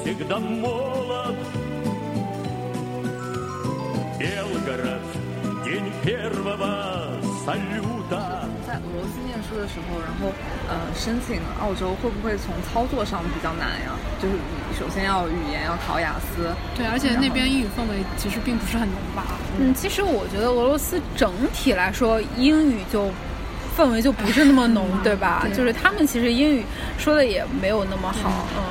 [SPEAKER 5] всегда молод. Белгород, день первого салюта.
[SPEAKER 3] 在俄罗斯念书的时候，然后呃申请澳洲会不会从操作上比较难呀？就是你首先要语言要考雅思，
[SPEAKER 2] 对，而且那边英语氛围其实并不是很浓吧。
[SPEAKER 4] 嗯，其实我觉得俄罗斯整体来说英语就氛围就不是那么浓，对吧？就是他们其实英语说的也没有那么好。嗯，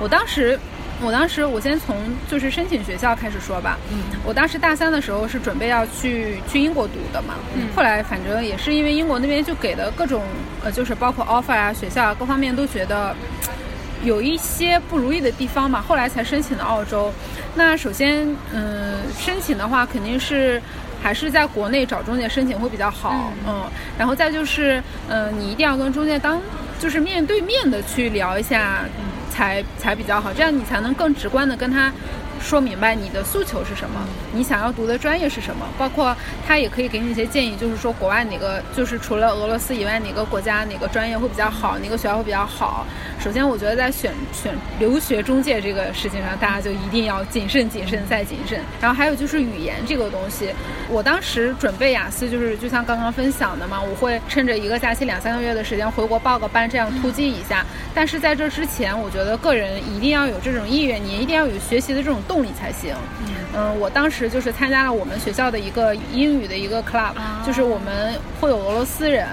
[SPEAKER 4] 我当时。我当时，我先从就是申请学校开始说吧。嗯，我当时大三的时候是准备要去去英国读的嘛。嗯，后来反正也是因为英国那边就给的各种呃，就是包括 offer 啊、学校啊各方面都觉得有一些不如意的地方嘛，后来才申请的澳洲。那首先，嗯，申请的话肯定是还是在国内找中介申请会比较好。嗯，然后再就是，嗯，你一定要跟中介当就是面对面的去聊一下。才才比较好，这样你才能更直观的跟他说明白你的诉求是什么，你想要读的专业是什么，包括他也可以给你一些建议，就是说国外哪个就是除了俄罗斯以外哪个国家哪个专业会比较好，哪个学校会比较好。首先，我觉得在选选留学中介这个事情上，大家就一定要谨慎、谨慎再谨慎。然后还有就是语言这个东西，我当时准备雅思，就是就像刚刚分享的嘛，我会趁着一个假期两三个月的时间回国报个班，这样突击一下。但是在这之前，我觉得个人一定要有这种意愿，你一定要有学习的这种动力才行。嗯，我当时就是参加了我们学校的一个英语的一个 club，就是我们会有俄罗斯人，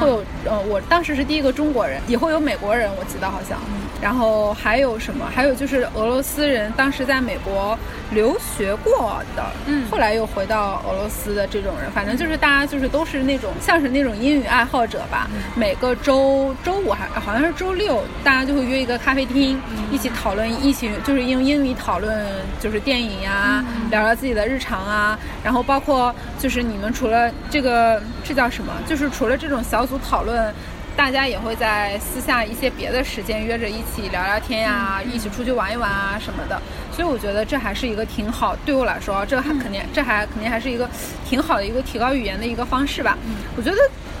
[SPEAKER 4] 会有呃，我当时是第一个中国人，也会有美国人，我记得好像。然后还有什么？还有就是俄罗斯人当时在美国留学过的，嗯，后来又回到俄罗斯的这种人，反正就是大家就是都是那种像是那种英语爱好者吧。每个周周五还好像是周六，大家就会约一个咖啡厅，一起讨论，一起就是用英语讨论，就是电影呀，聊聊自己的日常啊。然后包括就是你们除了这个，这叫什么？就是除了这种小组讨论。大家也会在私下一些别的时间约着一起聊聊天呀，一起出去玩一玩啊什么的。所以我觉得这还是一个挺好，对我来说，这还肯定，这还肯定还是一个挺好的一个提高语言的一个方式吧。我觉得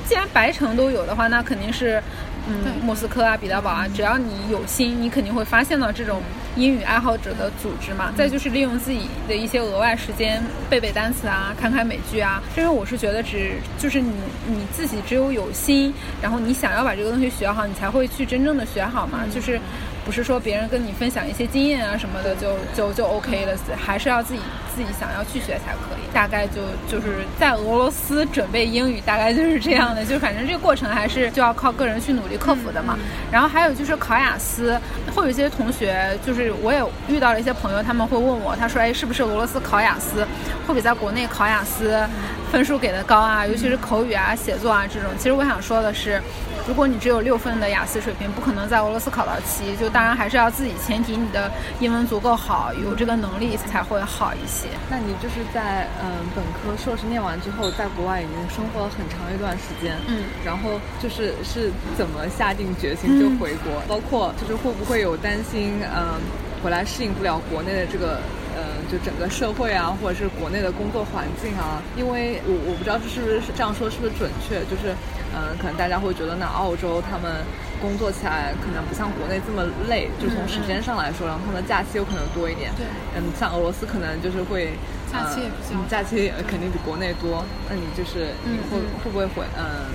[SPEAKER 4] 既然白城都有的话，那肯定是。嗯，莫斯科啊，彼得堡啊，只要你有心，你肯定会发现到这种英语爱好者的组织嘛。再就是利用自己的一些额外时间背背单词啊，看看美剧啊。因为我是觉得，只就是你你自己只有有心，然后你想要把这个东西学好，你才会去真正的学好嘛。就是。不是说别人跟你分享一些经验啊什么的就就就 OK 了，还是要自己自己想要去学才可以。大概就就是在俄罗斯准备英语，大概就是这样的。就反正这个过程还是就要靠个人去努力克服的嘛。然后还有就是考雅思，会有一些同学，就是我也遇到了一些朋友，他们会问我，他说，哎，是不是俄罗斯考雅思会比在国内考雅思分数给的高啊？尤其是口语啊、写作啊这种。其实我想说的是。如果你只有六分的雅思水平，不可能在俄罗斯考到七。就当然还是要自己前提，你的英文足够好，有这个能力才会好一些。
[SPEAKER 3] 那你就是在嗯本科、硕士念完之后，在国外已经生活了很长一段时间，嗯，然后就是是怎么下定决心就回国？包括就是会不会有担心，嗯，回来适应不了国内的这个。嗯，就整个社会啊，或者是国内的工作环境啊，因为我我不知道这是不是这样说是不是准确，就是嗯，可能大家会觉得那澳洲他们工作起来可能不像国内这么累，就从时间上来说，然后他们假期有可能多一点。对，嗯，像俄罗斯可能就是会
[SPEAKER 2] 假期也比较，
[SPEAKER 3] 假期肯定比国内多。那你就是你会会不会回嗯？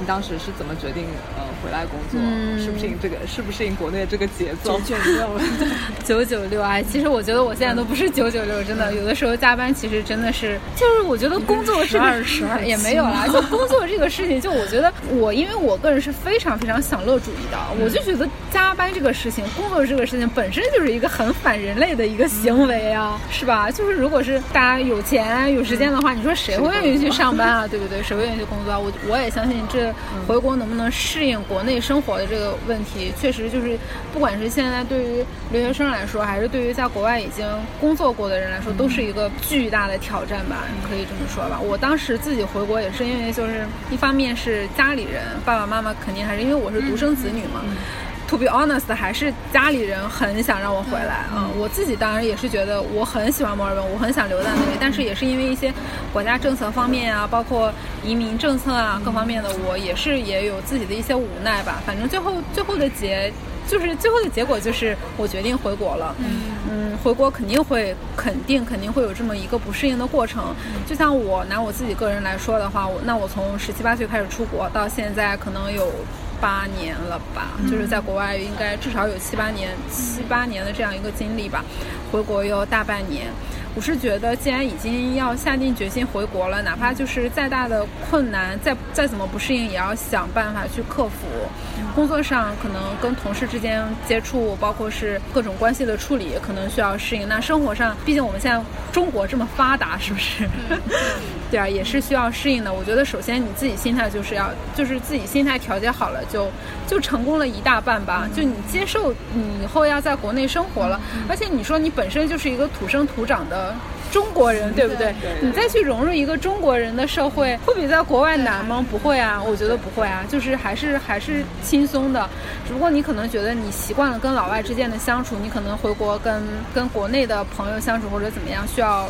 [SPEAKER 3] 你当时是怎么决定呃回来工作？适不适应这个？适不适应国内这个节奏？
[SPEAKER 4] 九九六，*laughs* 九九六啊！其实我觉得我现在都不是九九六，真的有的时候加班其实真的是，就是我觉得工作是
[SPEAKER 2] 二十二 *laughs*
[SPEAKER 4] 也没有啦。就工作这个事情，就我觉得我因为我个人是非常非常享乐主义的，我就觉得加班这个事情，工作这个事情本身就是一个很反人类的一个行为啊，是吧？就是如果是大家有钱有时间的话，你说谁会愿意去上班啊？对不对？谁会愿意去工作啊？我我也相信这。回国能不能适应国内生活的这个问题，确实就是，不管是现在对于留学生来说，还是对于在国外已经工作过的人来说，都是一个巨大的挑战吧，可以这么说吧。我当时自己回国也是因为，就是一方面是家里人，爸爸妈妈肯定还是因为我是独生子女嘛。To be honest，还是家里人很想让我回来啊。我自己当然也是觉得我很喜欢墨尔本，我很想留在那里。但是也是因为一些国家政策方面啊，包括移民政策啊各方面的，我也是也有自己的一些无奈吧。反正最后最后的结就是最后的结果就是我决定回国了。嗯，回国肯定会肯定肯定会有这么一个不适应的过程。就像我拿我自己个人来说的话，我那我从十七八岁开始出国到现在可能有。八年了吧，就是在国外应该至少有七八年、七八年的这样一个经历吧，回国又大半年。我是觉得，既然已经要下定决心回国了，哪怕就是再大的困难，再再怎么不适应，也要想办法去克服。工作上可能跟同事之间接触，包括是各种关系的处理，可能需要适应。那生活上，毕竟我们现在中国这么发达，是不是？对啊，也是需要适应的。我觉得，首先你自己心态就是要，就是自己心态调节好了，就就成功了一大半吧。就你接受你以后要在国内生活了，而且你说你本身就是一个土生土长的。中国人对不对？你再去融入一个中国人的社会，会比在国外难吗？不会啊，我觉得不会啊，就是还是还是轻松的。只不过你可能觉得你习惯了跟老外之间的相处，你可能回国跟跟国内的朋友相处或者怎么样，需要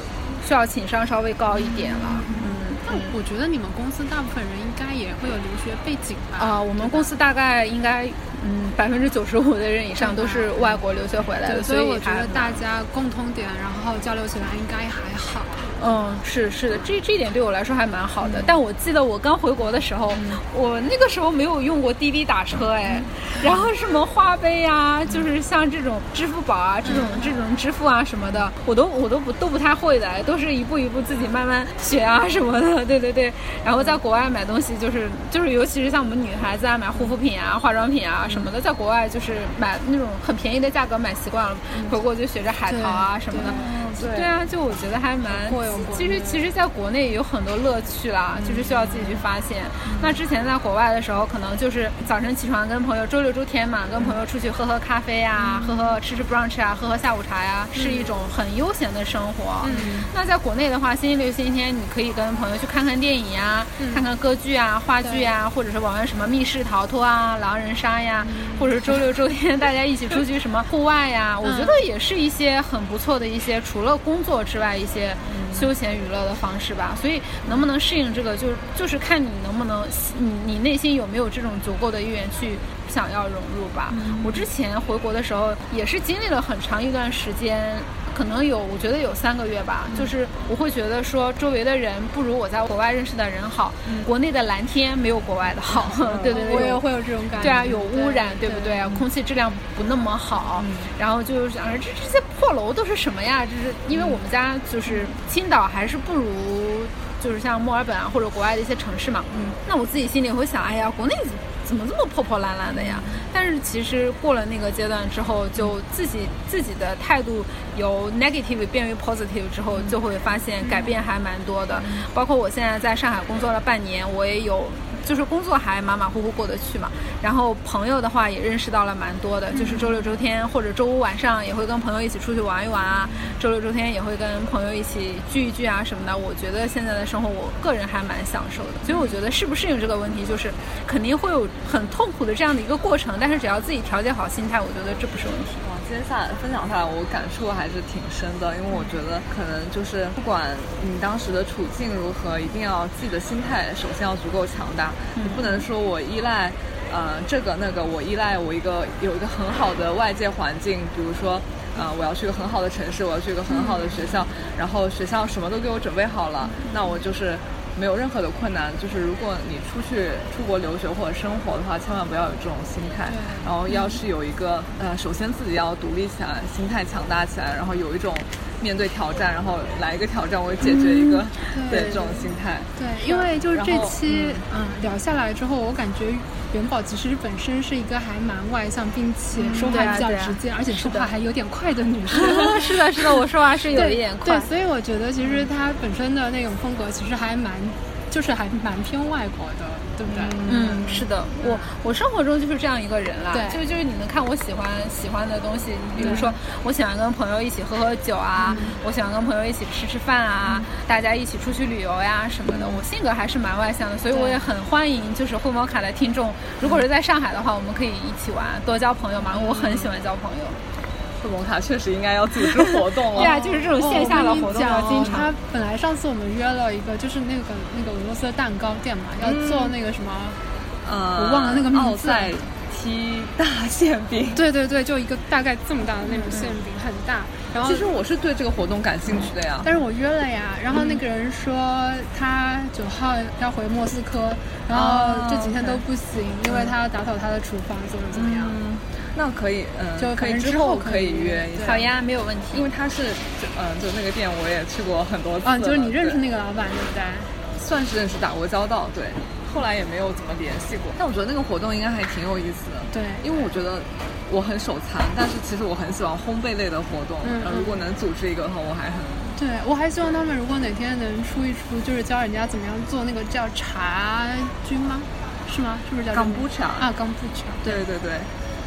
[SPEAKER 4] 需要情商稍微高一点了。嗯，
[SPEAKER 2] 那我觉得你们公司大部分人应该也会有留学背景吧？
[SPEAKER 4] 啊，我们公司大概应该。嗯，百分之九十五的人以上都是外国留学回来的，
[SPEAKER 2] 所以
[SPEAKER 4] 我
[SPEAKER 2] 觉得大家共通点，然后交流起来应该还好。
[SPEAKER 4] 嗯，是是的，这这一点对我来说还蛮好的。但我记得我刚回国的时候，我那个时候没有用过滴滴打车哎，*laughs* 然后什么花呗呀，就是像这种支付宝啊这种这种支付啊什么的，我都我都不都不太会的，都是一步一步自己慢慢学啊什么的。对对对，然后在国外买东西就是就是，尤其是像我们女孩子啊买护肤品啊化妆品啊。什么的，在国外就是买那种很便宜的价格买习惯了，回国就学着海淘啊什么的。对啊，就我觉得还蛮。其实其实，在国内有很多乐趣啦，就是需要自己去发现。那之前在国外的时候，可能就是早晨起床跟朋友，周六周天嘛，跟朋友出去喝喝咖啡呀，喝喝吃吃 brunch 啊，喝喝下午茶呀，是一种很悠闲的生活。那在国内的话，星期六、星期天，你可以跟朋友去看看电影呀，看看歌剧啊、话剧啊，或者是玩玩什么密室逃脱啊、狼人杀呀。或者周六周天大家一起出去什么户外呀？我觉得也是一些很不错的一些除了工作之外一些休闲娱乐的方式吧。所以能不能适应这个，就就是看你能不能你你内心有没有这种足够的意愿去想要融入吧。我之前回国的时候也是经历了很长一段时间。可能有，我觉得有三个月吧。就是我会觉得说，周围的人不如我在国外认识的人好。国内的蓝天没有国外的好，*laughs* 对对对，
[SPEAKER 2] 我也会有这种感觉。
[SPEAKER 4] 对啊，有污染，对不对？空气质量不那么好。然后就想着这这些破楼都是什么呀？就是因为我们家就是青岛还是不如就是像墨尔本啊或者国外的一些城市嘛。嗯。那我自己心里会想，哎呀，国内。怎么这么破破烂烂的呀？但是其实过了那个阶段之后，就自己自己的态度由 negative 变为 positive 之后，就会发现改变还蛮多的。包括我现在在上海工作了半年，我也有。就是工作还马马虎虎过得去嘛，然后朋友的话也认识到了蛮多的，就是周六周天或者周五晚上也会跟朋友一起出去玩一玩啊，周六周天也会跟朋友一起聚一聚啊什么的。我觉得现在的生活，我个人还蛮享受的。所以我觉得适不适应这个问题，就是肯定会有很痛苦的这样的一个过程，但是只要自己调节好心态，我觉得这不是问题。
[SPEAKER 3] 今天下来分享下来，我感触还是挺深的，因为我觉得可能就是不管你当时的处境如何，一定要自己的心态首先要足够强大，你不能说我依赖，呃，这个那个，我依赖我一个有一个很好的外界环境，比如说，呃，我要去一个很好的城市，我要去一个很好的学校，然后学校什么都给我准备好了，那我就是。没有任何的困难，就是如果你出去出国留学或者生活的话，千万不要有这种心态。然后要是有一个呃，首先自己要独立起来，心态强大起来，然后有一种。面对挑战，然后来一个挑战，我解决一个，对这种心态。
[SPEAKER 2] 对，因为就是这期嗯聊下来之后，我感觉元宝其实本身是一个还蛮外向，并且说话比较直接，而且说话还有点快的女生。*laughs*
[SPEAKER 4] 是的，是的，我说话是有一点快。
[SPEAKER 2] 对，所以我觉得其实她本身的那种风格其实还蛮，就是还蛮偏外国的。对不对？
[SPEAKER 4] 嗯，是的，我我生活中就是这样一个人啦。对，就就是你能看我喜欢喜欢的东西，比如说我喜欢跟朋友一起喝喝酒啊，我喜欢跟朋友一起吃吃饭啊，大家一起出去旅游呀什么的。我性格还是蛮外向的，所以我也很欢迎就是惠摩卡的听众，如果是在上海的话，我们可以一起玩，多交朋友嘛。我很喜欢交朋友。
[SPEAKER 3] 惠摩卡确实应该要组织活动了。*laughs*
[SPEAKER 4] 对啊，就是这种线下的活动要经常。
[SPEAKER 2] 他本来上次我们约了一个，就是那个那个俄罗斯的蛋糕店嘛，要做那个什么，
[SPEAKER 3] 呃，
[SPEAKER 2] 我忘了那个名字。
[SPEAKER 3] 屉大馅饼。
[SPEAKER 2] 对对对，就一个大概这么大的那种馅饼，很大。然后
[SPEAKER 3] 其实我是对这个活动感兴趣的呀。
[SPEAKER 2] 但是我约了呀，然后那个人说他九号要回莫斯科，然后这几天都不行，因为他要打扫他的厨房，怎么怎么样。
[SPEAKER 3] 嗯，那可以，嗯，
[SPEAKER 2] 就
[SPEAKER 3] 可以
[SPEAKER 2] 之
[SPEAKER 3] 后
[SPEAKER 2] 后可以
[SPEAKER 3] 以约一下。
[SPEAKER 4] 好呀，没有问题。
[SPEAKER 3] 因为他是，就嗯，就那个店我也去过很多次了。
[SPEAKER 2] 啊，就是你认识那个老板对不对？
[SPEAKER 3] 算是认识打过交道，对。后来也没有怎么联系过，但我觉得那个活动应该还挺有意思的。
[SPEAKER 2] 对
[SPEAKER 3] 因为我觉得我很手残，但是其实我很喜欢烘焙类的活动。
[SPEAKER 2] 嗯
[SPEAKER 3] 如果能组织一个的话，我还很
[SPEAKER 2] 对，我还希望他们如果哪天能出一出，就是教人家怎么样做那个叫茶菌吗？是吗？是不是叫这个名
[SPEAKER 3] Kombucha
[SPEAKER 2] 啊？kombucha。
[SPEAKER 3] 对对对，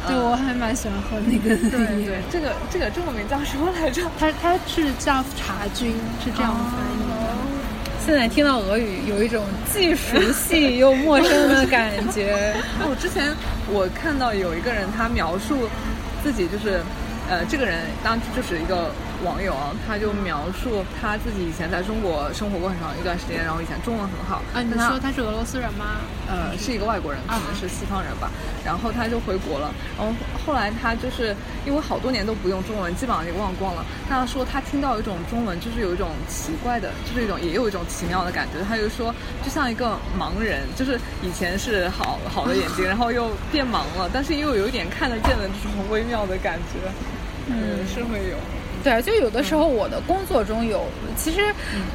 [SPEAKER 2] 对，
[SPEAKER 3] 嗯
[SPEAKER 2] 我还蛮喜欢喝那个的。
[SPEAKER 3] 对对，这个这个中文名叫什么来着？*laughs*
[SPEAKER 2] 它它是叫茶菌，是这样翻译的。
[SPEAKER 4] 现在听到俄语，有一种既熟悉又陌生的感觉。*laughs*
[SPEAKER 3] 我之前我看到有一个人，他描述自己就是，呃，这个人当时就是一个网友啊，他就描述他自己以前在中国生活过很长一段时间，然后以前中文很好
[SPEAKER 2] 啊，你说他是俄罗斯人吗？
[SPEAKER 3] 呃，是一个外国人，可能是西方人吧。然后他就回国了，然后后来他就是因为好多年都不用中文，基本上也忘光了。他说他听到一种中文，就是有一种奇怪的，就是一种也有一种奇妙的感觉。他就说，就像一个盲人，就是以前是好好的眼睛，然后又变盲了，但是又有一点看得见的这种微妙的感觉。嗯，是会有。
[SPEAKER 4] 对，就有的时候我的工作中有，其实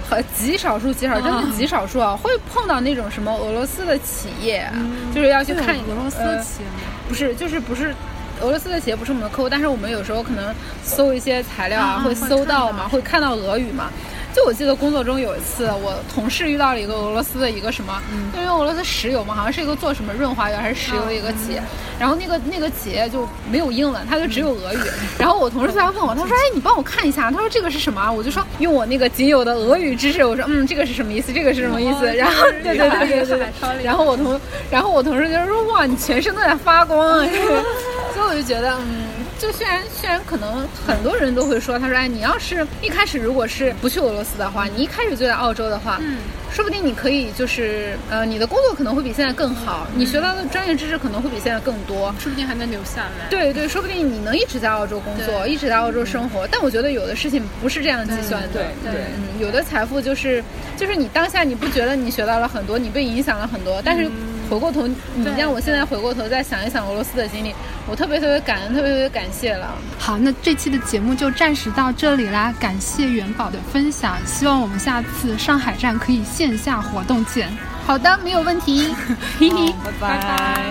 [SPEAKER 4] 很极少数极少，真的极少数啊，会碰到那种什么俄罗斯的企业，就是要去看
[SPEAKER 2] 俄罗斯
[SPEAKER 4] 呃
[SPEAKER 2] 企业？
[SPEAKER 4] 不是，就是不是。俄罗斯的企业不是我们的客户，但是我们有时候可能搜一些材料啊会搜到嘛，会看到俄语嘛。就我记得工作中有一次，我同事遇到了一个俄罗斯的一个什么，因为俄罗斯石油嘛，好像是一个做什么润滑油还是石油的一个企业，然后那个那个企业就没有英文，他就只有俄语。然后我同事突然问我，他说：“哎，你帮我看一下。”他说：“这个是什么啊？”我就说用我那个仅有的俄语知识，我说：“嗯，这个是什么意思？这个是什么意思？”然后对对对对对对，然后我同然后我同事就说：“哇，你全身都在发光啊！” *laughs* 所以我就觉得，嗯，就虽然虽然可能很多人都会说，他说，哎，你要是一开始如果是不去俄罗斯的话，你一开始就在澳洲的话，嗯，说不定你可以就是呃，你的工作可能会比现在更好，你学到的专业知识可能会比现在更多。
[SPEAKER 2] 说不定还能留下来。
[SPEAKER 4] 对对，说不定你能一直在澳洲工作，一直在澳洲生活。但我觉得有的事情不是这样计算的。
[SPEAKER 3] 对对
[SPEAKER 4] 嗯，有的财富就是就是你当下你不觉得你学到了很多，你被影响了很多，但是回过头，你让我现在回过头再想一想俄罗斯的经历，我特别特别感恩，特别特别感谢了。
[SPEAKER 2] 好，那这期的节目就暂时到这里啦，感谢元宝的分享，希望我们下次上海站可以线下活动见。
[SPEAKER 4] 好的，没有问题。嘿嘿。*laughs*
[SPEAKER 3] 拜拜。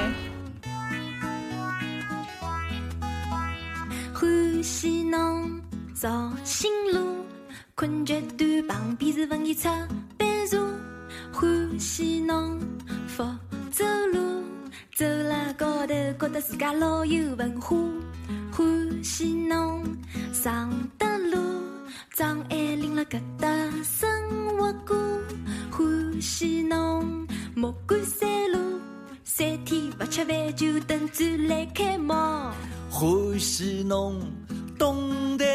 [SPEAKER 6] 欢喜侬绕新路，困觉端旁边是文艺出版社。欢喜侬福走路，走了高头觉得自家老有文化。欢喜侬上得路，张爱玲辣搿搭生活过。欢喜侬莫管山路，三天勿吃饭就等展览开幕。
[SPEAKER 7] 欢喜侬东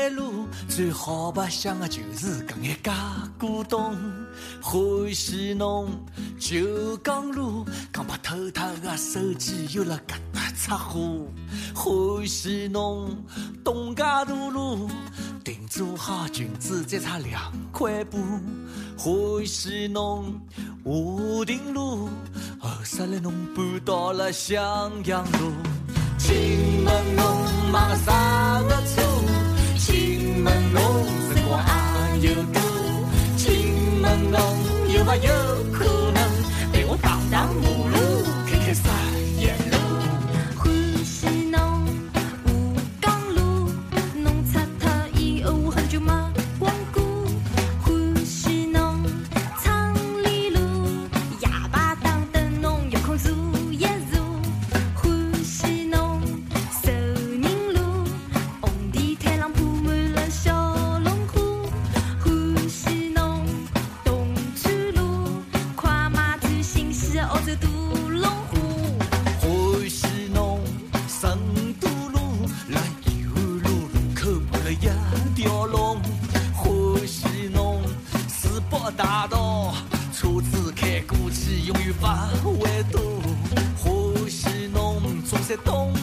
[SPEAKER 7] 路，最好白相的就是搿眼假古董。欢喜侬九江路，讲把偷脱的手机又辣搿搭出货。欢喜侬东家大路，定做好裙子再差两块布。欢喜侬华亭路，后首来侬搬到了襄阳路。请问侬买啥个车？请问侬辰光也有多？请问侬有没车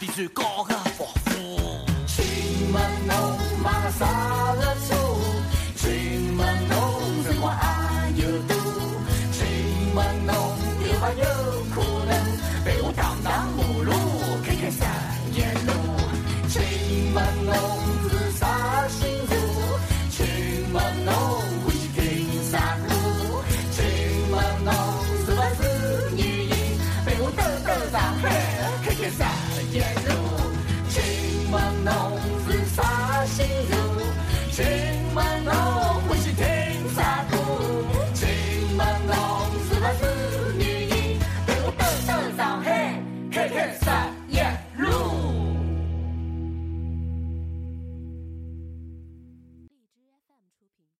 [SPEAKER 7] 路，上